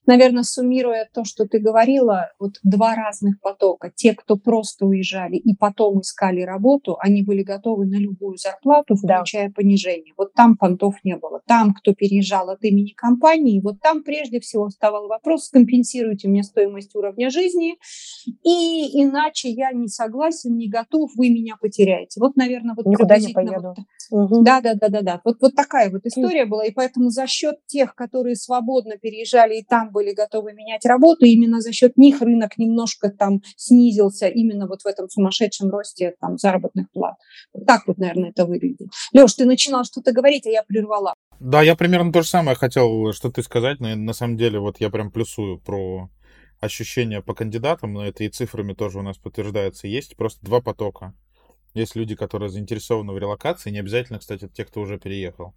наверное, суммируя то, что ты говорила, вот два разных потока. Те, кто просто уезжали и потом искали работу, они были готовы на любую зарплату, включая да. понижение. Вот там понтов не было. Там, кто переезжал от имени компании, вот там прежде всего вставал вопрос, скомпенсируйте мне стоимость уровня жизни, и иначе я не согласен, не готов, вы меня потеряете. Вот, наверное, вот Никуда не поеду. Вот, да, да, да, да, да. Вот, вот такая вот история была, и поэтому за счет тех, которые свободно переезжали и там были готовы менять работу, именно за счет них рынок немножко там снизился именно вот в этом сумасшедшем росте там заработных плат. Вот так вот, наверное, это выглядит. Леш, ты начинал что-то говорить, а я прервала. Да, я примерно то же самое хотел что ты сказать, но на самом деле вот я прям плюсую про ощущения по кандидатам, но это и цифрами тоже у нас подтверждается. Есть просто два потока. Есть люди, которые заинтересованы в релокации, не обязательно, кстати, те, кто уже переехал.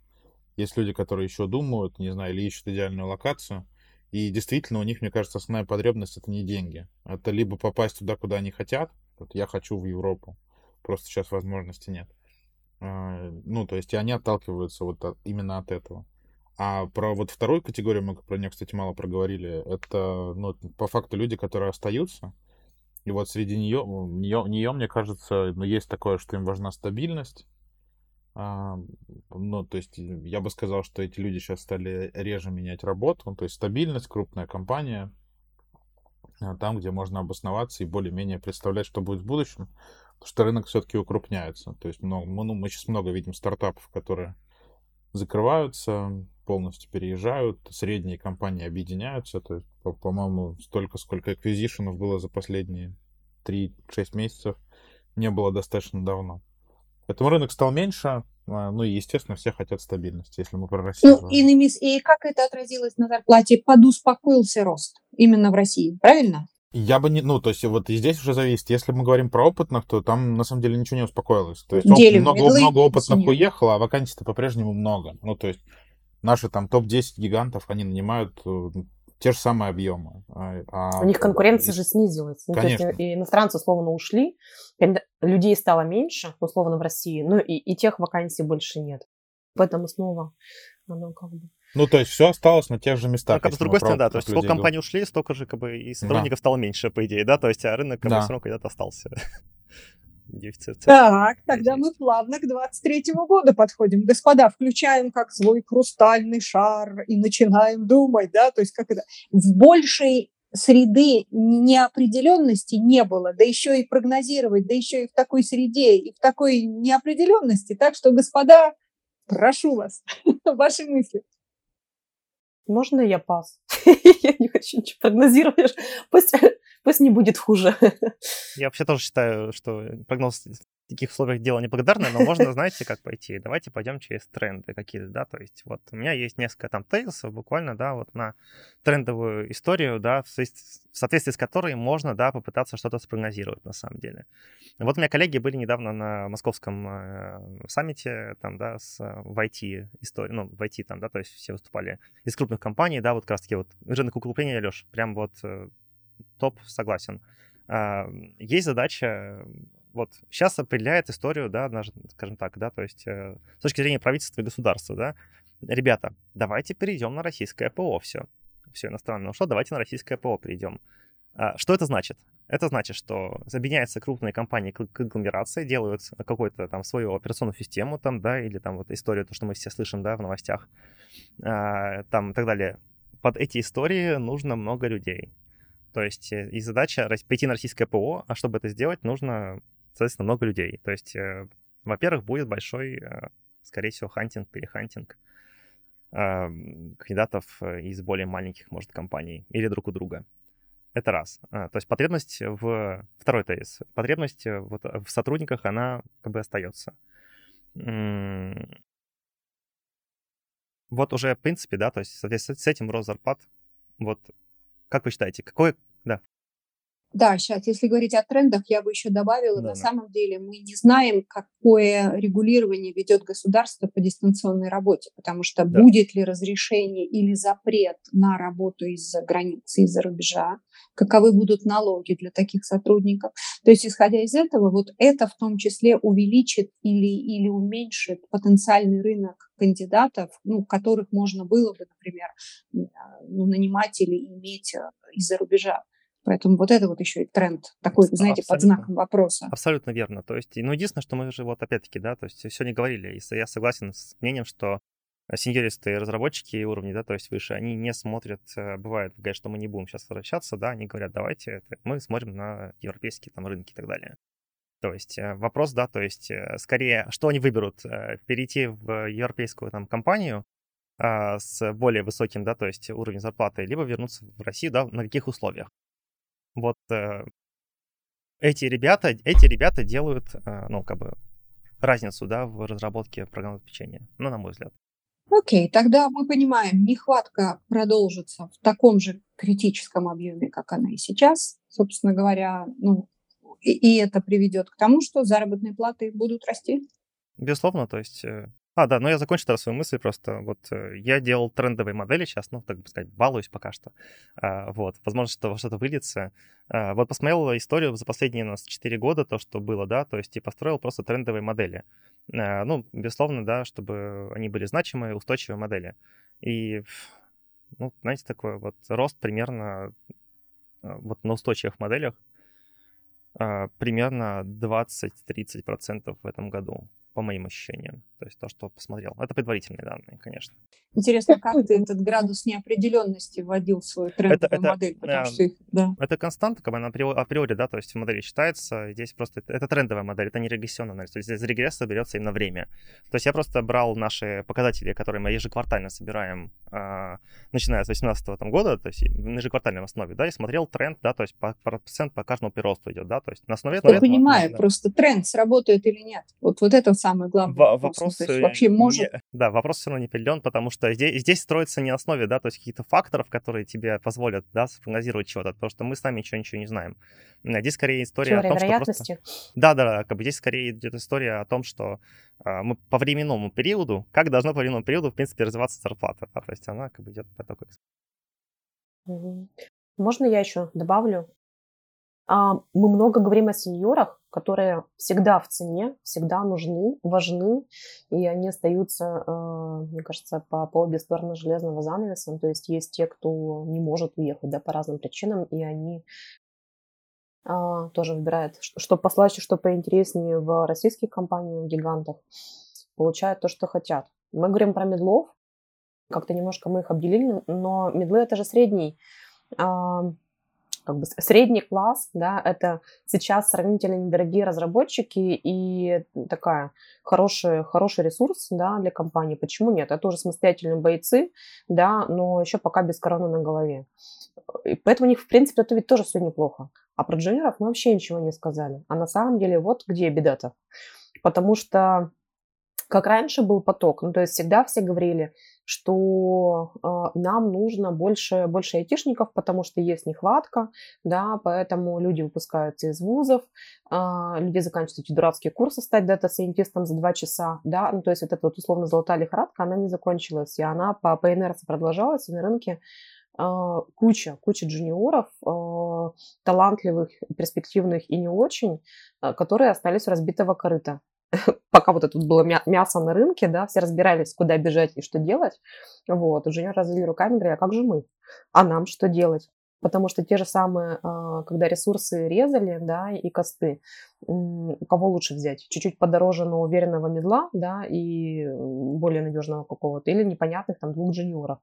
Есть люди, которые еще думают, не знаю, или ищут идеальную локацию. И действительно, у них, мне кажется, основная потребность это не деньги. Это либо попасть туда, куда они хотят. Вот я хочу в Европу. Просто сейчас возможности нет. А, ну, то есть и они отталкиваются вот от, именно от этого. А про вот вторую категорию, мы про нее, кстати, мало проговорили, это, ну, по факту люди, которые остаются. И вот среди нее, нее, нее мне кажется, ну, есть такое, что им важна стабильность, а, ну, то есть я бы сказал, что эти люди сейчас стали реже менять работу, ну, то есть стабильность, крупная компания, а, там, где можно обосноваться и более-менее представлять, что будет в будущем, потому что рынок все-таки укрупняется. То есть много, ну, мы сейчас много видим стартапов, которые закрываются, полностью переезжают, средние компании объединяются. То есть, по-моему, столько, сколько эквизишенов было за последние 3-6 месяцев – не было достаточно давно. Поэтому рынок стал меньше, а, ну и, естественно, все хотят стабильности, если мы про Россию. Ну, иными, и как это отразилось на зарплате? Подуспокоился рост именно в России, правильно? Я бы не, ну, то есть вот и здесь уже зависит. Если мы говорим про опытных, то там на самом деле ничего не успокоилось. То есть Делим много, медлы, много опытных синие. уехало, а вакансий-то по-прежнему много. Ну, то есть наши там топ-10 гигантов, они нанимают э, те же самые объемы. А, а- У них конкуренция же снизилась. Ну, то есть Конечно. и иностранцы условно ушли, людей стало меньше, условно, в России, ну и, и тех вакансий больше нет. Поэтому снова оно как бы... Ну, то есть все осталось на тех же местах. Как бы, с другой стороны, да, то есть сколько компаний ушли, столько же как бы и сотрудников стало меньше, по идее, да, то есть а рынок как бы Да. все равно когда-то остался. Дефицит. Так, тогда мы плавно к 23-му году подходим. Господа, включаем как свой хрустальный шар и начинаем думать, да, то есть как это... В большей среды неопределенности не было, да еще и прогнозировать, да еще и в такой среде, и в такой неопределенности. Так что, господа, прошу вас, ваши мысли. Можно я пас? Я не хочу ничего прогнозировать. Пусть, пусть не будет хуже. Я вообще тоже считаю, что прогноз таких условиях дело неблагодарное, но можно, знаете, как пойти. Давайте пойдем через тренды какие-то, да, то есть вот у меня есть несколько там тезисов буквально, да, вот на трендовую историю, да, в соответствии- с которой можно, да, попытаться что-то спрогнозировать на самом деле. Вот у меня коллеги были недавно на московском э, саммите, там, да, с, э, в IT истории, ну, в IT там, да, то есть все выступали из крупных компаний, да, вот как раз таки вот рынок укрепления, Леш, прям вот э, топ, согласен. Есть задача, вот сейчас определяет историю, да, наш- скажем так, да, то есть э, с точки зрения правительства и государства, да, ребята, давайте перейдем на российское ПО, все, все иностранное ушло, давайте на российское ПО перейдем. А, Что это значит? Это значит, что объединяются крупные компании к к агломерации, делают какую-то там свою операционную систему, там, да, или там вот историю, то, что мы все слышим, да, в новостях, а, там и так далее. Под эти истории нужно много людей. То есть э, и задача пойти на российское ПО, а чтобы это сделать, нужно, соответственно, много людей. То есть, э, во-первых, будет большой, э, скорее всего, хантинг, перехантинг э, кандидатов из более маленьких, может, компаний или друг у друга. Это раз. А, То есть потребность в... Второй тезис. Потребность вот в сотрудниках, она как бы остается. Вот уже, в принципе, да, то есть, соответственно, с этим рост зарплат, вот, как вы считаете, какой... Да, Да, сейчас, если говорить о трендах, я бы еще добавила, Да, на да. самом деле мы не знаем, какое регулирование ведет государство по дистанционной работе, потому что Да. будет ли разрешение или запрет на работу из-за границы, из-за рубежа, каковы будут налоги для таких сотрудников. То есть, исходя из этого, вот это в том числе увеличит или, или уменьшит потенциальный рынок кандидатов, ну, которых можно было бы, например, а, ну, нанимать или иметь а, из-за рубежа. Поэтому вот это вот еще и тренд такой, знаете, под абсолютно. знаком вопроса. Абсолютно верно. То есть, ну, единственное, что мы же вот опять-таки, да, то есть сегодня говорили, и я согласен с мнением, что сеньористые разработчики уровней, да, то есть выше, они не смотрят, э, бывает, говорят, что мы не будем сейчас возвращаться, да, они говорят, давайте, это, мы смотрим на европейские там рынки и так далее. То есть э, вопрос, да, то есть э, скорее, что они выберут, перейти в европейскую там компанию а, с более высоким, да, то есть уровнем зарплаты, либо вернуться в Россию, да, на каких условиях. Вот э, эти ребята, эти ребята делают, э, ну, как бы, разницу, да, в разработке программного обеспечения, ну, на мой взгляд. Окей, тогда мы понимаем, нехватка продолжится в таком же критическом объеме, как она и сейчас, собственно говоря, ну, и, и это приведет к тому, что заработные платы будут расти. Безусловно, то есть... А, да, но я закончу тогда свою мысль просто. Вот э, я делал трендовые модели сейчас, ну, так бы сказать, балуюсь пока что. А, Вот, возможно, что что-то выльется. А, Вот посмотрел историю за последние у нас 4 года, то, что было, да, то есть и построил просто трендовые модели. А, Ну, безусловно, да, чтобы они были значимые, устойчивые модели. И, ну, знаете, такой вот рост примерно а, вот на устойчивых моделях а, примерно 20-30% в этом году, по моим ощущениям. То есть то, что посмотрел. Это предварительные данные, конечно. Интересно, как ты этот градус неопределенности вводил в свою трендовую это, это, модель? Потому э, что их, да. Это константа, как бы она априори, да, то есть в модели считается, здесь просто это, это трендовая модель, это не регрессионная анализ, то есть из регресса берется именно время. То есть я просто брал наши показатели, которые мы ежеквартально собираем, э, начиная с 2018 года, то есть на ежеквартальной основе, да, и смотрел тренд, да, то есть по, процент по каждому приросту идет, да, то есть на основе... Я понимаю, да. просто тренд сработает или нет. Вот, вот это самое главное. В, вопрос, вопрос вообще может... Не, да, вопрос все равно не определен, потому что здесь, здесь строится не основе, да, то есть каких-то факторов, которые тебе позволят, да, спрогнозировать чего-то, потому что мы сами ничего, ничего не знаем. Здесь скорее история Теория о том, вероятности. что просто... Да, да, как бы здесь скорее идет история о том, что а, мы по временному периоду, как должна по временному периоду, в принципе, развиваться зарплата, да, то есть она как бы идет по такой... Можно я еще добавлю? А, мы много говорим о сеньорах, которые всегда в цене, всегда нужны, важны, и они остаются, э, мне кажется, по, по обе стороны железного занавеса. То есть есть те, кто не может уехать да, по разным причинам, и они а, тоже выбирают, что послаще, что поинтереснее в российских компаниях, в гигантах, получают то, что хотят. Мы говорим про медлов, как-то немножко мы их обделили, но медлы это же средний а, как бы средний класс, да, это сейчас сравнительно недорогие разработчики и такая хороший, хороший ресурс, да, для компании. Почему нет? Это тоже самостоятельные бойцы, да, но еще пока без короны на голове. И поэтому у них, в принципе, это ведь тоже все неплохо. А про джуниоров мы вообще ничего не сказали. А на самом деле вот где беда-то. Потому что как раньше был поток, ну то есть всегда все говорили, что э, нам нужно больше, больше айтишников, потому что есть нехватка, да, поэтому люди выпускаются из вузов, э, люди заканчивают эти дурацкие курсы стать дата-сайентистом за два часа, да, ну, то есть вот эта вот условно золотая лихорадка, она не закончилась, и она по, по инерции продолжалась, и на рынке э, куча, куча джуниоров, э, талантливых, перспективных и не очень, э, которые остались у разбитого корыта пока вот это было мясо на рынке, да, все разбирались, куда бежать и что делать, вот, уже развели руками, говоря, а как же мы? А нам что делать? Потому что те же самые, а, когда ресурсы резали, да, и косты, кого лучше взять? Чуть-чуть подороже, но уверенного медла, да, и более надежного какого-то, или непонятных там двух джуниоров.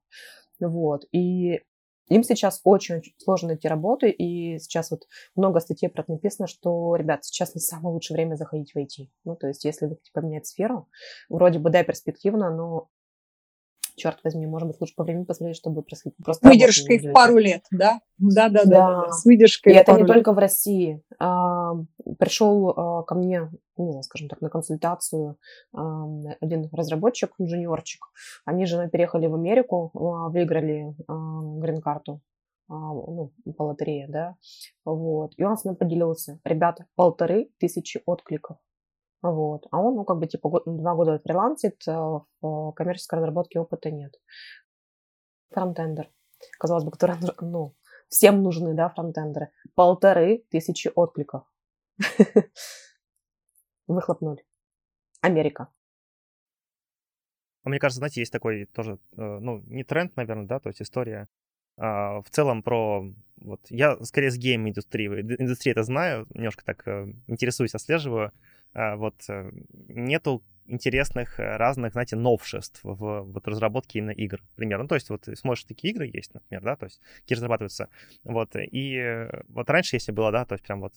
Вот. И им сейчас очень-очень сложно найти работу, и сейчас вот много статей про это написано, что, ребят, сейчас не самое лучшее время заходить в IT. Ну, то есть, если вы хотите поменять сферу, вроде бы, да, перспективно, но черт возьми, может быть, лучше по времени посмотреть, что будет происходить. Просто выдержкой в пару лет, да? Да, да, да, да, да, с выдержкой. И это не лет. только в России. А, пришел а, ко мне, не знаю, скажем так, на консультацию а, один разработчик, джуниорчик. Они с женой переехали в Америку, а, выиграли а, грин-карту а, ну, по лотерее, да, вот. И он с нами поделился. Ребята, полторы тысячи откликов. Вот. А он, ну, как бы, типа, год, два года фрилансит, э, в коммерческой разработке опыта нет. Фронтендер. Казалось бы, который, ну, всем нужны, да, фронтендеры. Полторы тысячи откликов. Выхлопнули. Америка. Мне кажется, знаете, есть такой тоже, э, ну, не тренд, наверное, да, то есть история а, в целом про... Вот, я скорее с гейм-индустрией, индустрии это знаю, немножко так э, интересуюсь, отслеживаю. А, вот э, нету интересных э, разных, знаете, новшеств в вот разработке именно игр, примерно. Ну, то есть вот смотришь, такие игры есть, например, да, то есть какие разрабатываются. Вот, и э, вот раньше, если было, да, то есть прям вот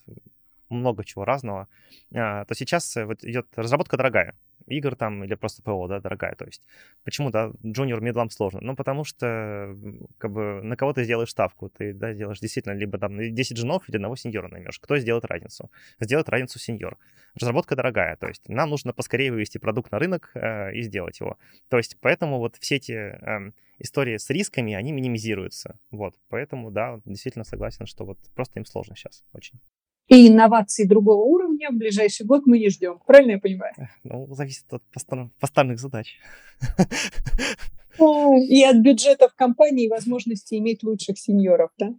много чего разного, а, то сейчас вот идет разработка дорогая игр там или просто ПО, да, дорогая. То есть почему, да, джуниор медлам сложно? Ну, потому что как бы на кого ты сделаешь ставку. Ты, да, делаешь действительно либо там 10 джунов или одного сеньора наймешь. Кто сделает разницу? Сделает разницу сеньор. Разработка дорогая, то есть нам нужно поскорее вывести продукт на рынок э, и сделать его. То есть поэтому вот все эти э, истории с рисками, они минимизируются. Вот, поэтому, да, действительно согласен, что вот просто им сложно сейчас очень. И инноваций другого уровня в ближайший год мы не ждем. Правильно я понимаю? Ну, зависит от поставленных задач. И от бюджетов компании и возможности иметь лучших сеньоров, да?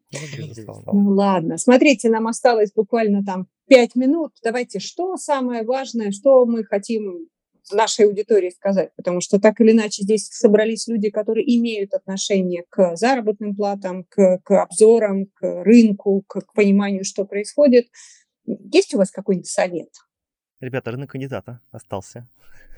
Ну ладно, смотрите, нам осталось буквально там пять минут. Давайте, что самое важное, что мы хотим нашей аудитории сказать, потому что так или иначе здесь собрались люди, которые имеют отношение к заработным платам, к, к обзорам, к рынку, к, к пониманию, что происходит. Есть у вас какой-нибудь совет? Ребята, рынок кандидата остался.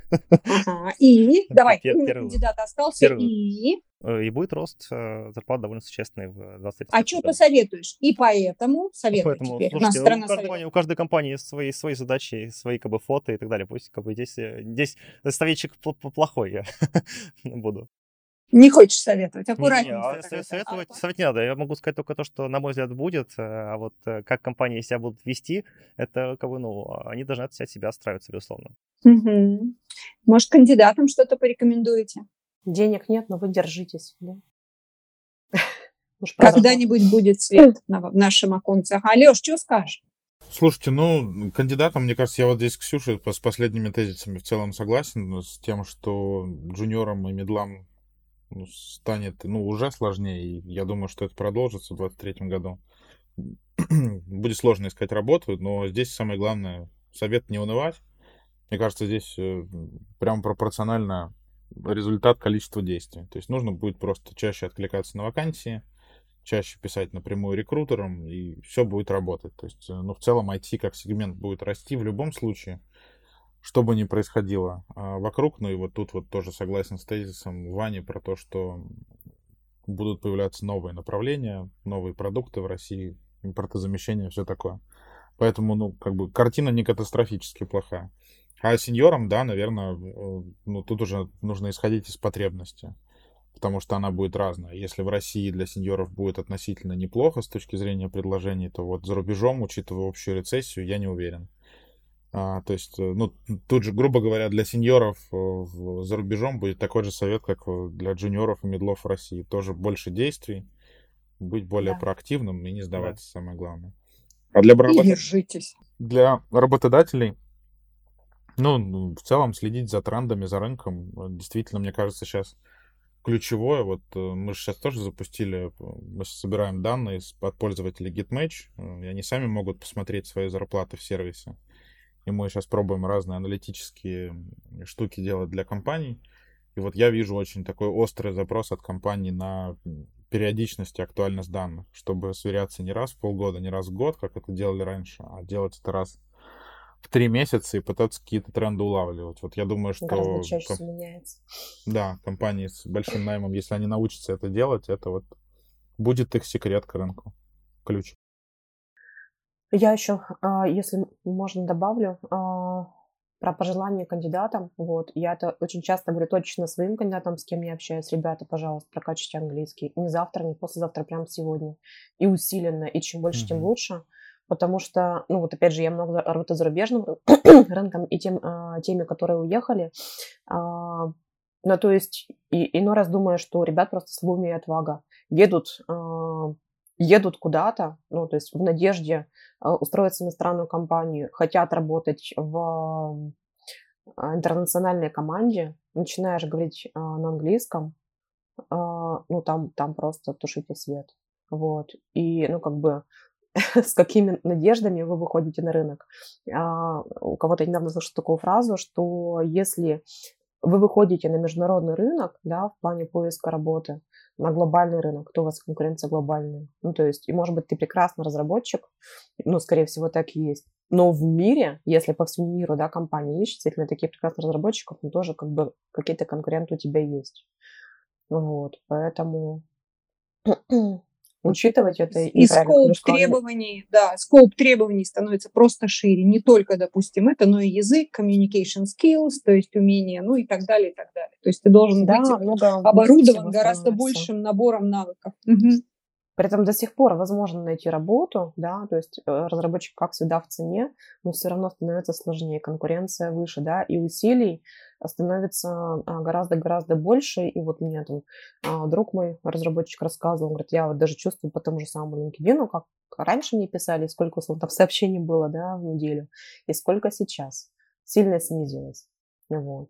Ага. И, давай, кандидат остался, и... Э, и будет рост э, зарплат довольно существенный в 23 А что посоветуешь? И поэтому советую поэтому, теперь. Слушайте, у, компании, у каждой компании свои, свои задачи, свои как бы фото и так далее. Пусть как бы здесь, э, здесь советчик плохой я буду. Не хочешь советовать, аккуратнее. Не, а советовать, советовать не надо. Я могу сказать только то, что, на мой взгляд, будет. А вот как компании себя будут вести, это как бы, ну, они должны от себя отстраиваться, безусловно. Угу. Может, кандидатам что-то порекомендуете? Денег нет, но вы держитесь. Да? Когда-нибудь будет свет на нашем оконце. Алеш, что скажешь? Слушайте, ну, кандидатам, мне кажется, я вот здесь Ксюша с последними тезисами в целом согласен с тем, что джуниорам и медлам ну, станет, ну, уже сложнее. Я думаю, что это продолжится в 2023 году. Будет сложно искать работу, но здесь самое главное, совет не унывать. Мне кажется, здесь э, прям пропорционально результат количества действий. То есть нужно будет просто чаще откликаться на вакансии, чаще писать напрямую рекрутерам, и все будет работать. То есть, э, ну, в целом IT как сегмент будет расти в любом случае, что бы ни происходило а, вокруг. Ну и вот тут вот тоже согласен с тезисом Вани про то, что будут появляться новые направления, новые продукты в России, импортозамещение, все такое. Поэтому, ну, как бы картина не катастрофически плохая. А сеньорам, да, наверное, э, ну, тут уже нужно исходить из потребности, потому что она будет разная. Если в России для сеньоров будет относительно неплохо с точки зрения предложений, то вот за рубежом, учитывая общую рецессию, я не уверен. А, то есть, э, ну, тут же, грубо говоря, для сеньоров э, за рубежом будет такой же совет, как для джуниоров и медлов в России. Тоже больше действий, быть более да. проактивным и не сдаваться, да. самое главное. А для, работ... для работодателей ну, в целом следить за трендами, за рынком. Действительно, мне кажется, сейчас ключевое. Вот э, мы же сейчас тоже запустили, мы собираем данные от пользователей GitMatch, э, и они сами могут посмотреть свои зарплаты в сервисе. И мы сейчас пробуем разные аналитические штуки делать для компаний. И вот я вижу очень такой острый запрос от компаний на периодичность и актуальность данных, чтобы сверяться не раз в полгода, не раз в год, как это делали раньше, а делать это раз в три месяца и пытаться какие-то тренды улавливать. Вот я думаю, что... Гораздо чаще комп... меняется. Да, компании с большим наймом, если они научатся это делать, это вот будет их секрет к рынку, ключ. Я еще, а, если можно, добавлю а, про пожелания кандидатам. Вот. Я это очень часто говорю точно своим кандидатам, с кем я общаюсь. Ребята, пожалуйста, прокачивайте английский. Не завтра, не послезавтра, прямо сегодня. И усиленно. И чем больше, mm-hmm. тем лучше потому что, ну вот опять же, я много работаю зарубежным рынком и тем, а, теми, которые уехали. Ну, то есть, и, иной раз думаю, что ребят просто слабоумие и отвага. Едут, едут куда-то, ну, то есть в надежде устроиться в иностранную компанию, хотят работать в интернациональной команде, начинаешь говорить на английском, ну, там, там просто тушите свет. Вот. И, ну, как бы, с какими надеждами вы выходите на рынок. А, у кого-то недавно слышала такую фразу, что если вы выходите на международный рынок, да, в плане поиска работы, на глобальный рынок, то у вас конкуренция глобальная. Ну, то есть, и может быть, ты прекрасный разработчик, ну, скорее всего, так и есть. Но в мире, если по всему миру, да, компании ищут действительно таких прекрасных разработчиков, ну, тоже как бы какие-то конкуренты у тебя есть. Вот, поэтому учитывать это. И, и скоп требований, да, скоп требований становится просто шире. Не только, допустим, это, но и язык, communication skills, то есть умение, ну и так далее, и так далее. То есть ты должен да, быть оборудован гораздо большим набором навыков. Угу. При этом до сих пор возможно найти работу, да, то есть э, разработчик как всегда в цене, но все равно становится сложнее, конкуренция выше, да, и усилий становится а, гораздо-гораздо больше. И вот мне там а, друг мой, разработчик, рассказывал, говорит, я вот даже чувствую по тому же самому LinkedIn, как раньше мне писали, сколько там сообщений было, да, в неделю, и сколько сейчас. Сильно снизилось. Вот.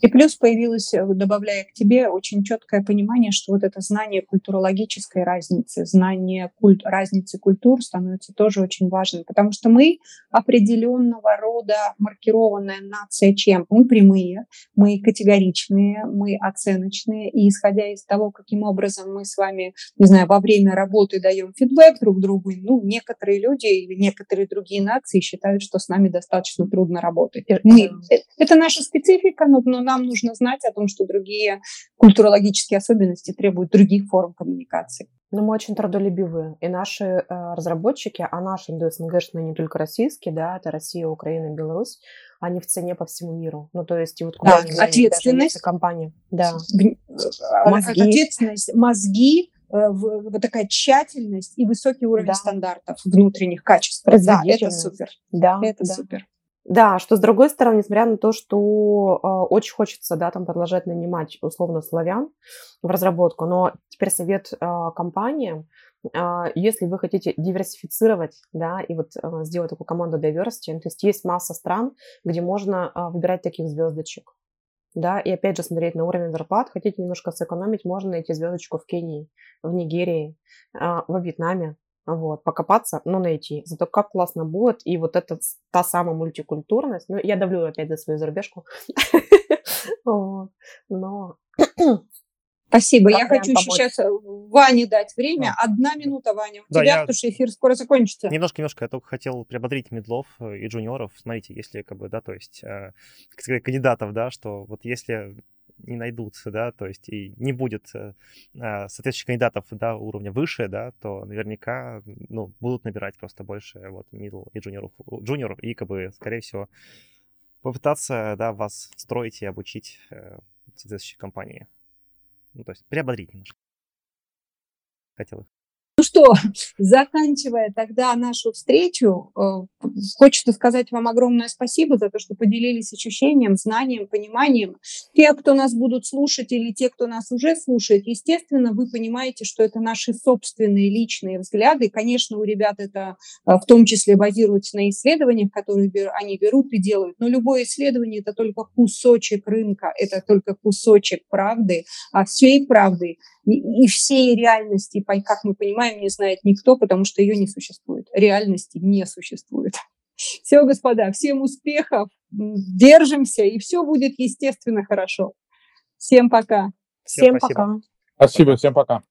И плюс появилось, э, добавляя к тебе, очень четкое понимание, что вот это знание культурологической разницы, знание культ, разницы культур становится тоже очень важным, потому что мы определенного рода маркированная нация чем? Мы прямые, мы категоричные, мы оценочные, и исходя из того, каким образом мы с вами, не знаю, во время работы даем фидбэк друг другу, ну, некоторые люди или некоторые другие нации считают, что с нами достаточно трудно работать. Мы, это наша специфика, но, но нам нужно знать о том, что другие культурологические особенности требуют других форм коммуникации. Но мы очень трудолюбивые. И наши э, разработчики, а наши СНГшные не только российские, да, это Россия, Украина, Беларусь, они в цене по всему миру. Ну, то есть, и вот куда да, ответственность. компания. Да. Мозги. Ответственность, мозги, э, вот такая тщательность и высокий уровень да. стандартов внутренних качеств. Да, это супер. Да, это да. супер. Да, что с другой стороны, несмотря на то, что э, очень хочется, да, там продолжать нанимать условно славян в разработку, но теперь совет э, компаниям, э, если вы хотите диверсифицировать, да, и вот э, сделать такую команду diversity, то есть есть масса стран, где можно э, выбирать таких звездочек, да, и опять же смотреть на уровень зарплат, хотите немножко сэкономить, можно найти звездочку в Кении, в Нигерии, э, во Вьетнаме, вот, покопаться, но найти. Зато как классно будет, и вот эта та самая мультикультурность, ну, я давлю опять за свою зарубежку, но Спасибо. Я хочу помочь. сейчас э, Ване дать время. Одна минута, Ваня, у тебя, потому что эфир скоро закончится. Немножко, немножко. Я только хотел приободрить медлов э, и джуниоров. Смотрите, если как бы, да, то есть э, кандидатов, да, что вот если не найдутся, да, то есть и не будет э, а, соответствующих кандидатов, да, уровня выше, да, то наверняка, ну, будут набирать просто больше вот middle и джуниоров, джуниоров, и как бы, скорее всего, попытаться, да, вас строить и обучить э, соответствующей компании. Ну, то есть приободрить немножко. Хотел их. Что, заканчивая тогда нашу встречу, э, хочется сказать вам огромное спасибо за то, что поделились ощущением, знанием, пониманием. Те, кто нас будут слушать или те, кто нас уже слушает, естественно, вы понимаете, что это наши собственные личные взгляды. Конечно, у ребят это э, в том числе базируется на исследованиях, которые они берут и делают. Но любое исследование – это только кусочек рынка, это только кусочек правды, а всей правды и, и всей реальности, как мы понимаем, не знает никто, потому что ее не существует. Реальности не существует. Все, господа, всем успехов, держимся, и все будет, естественно, хорошо. Всем пока. Всем, всем пока. Спасибо, всем пока.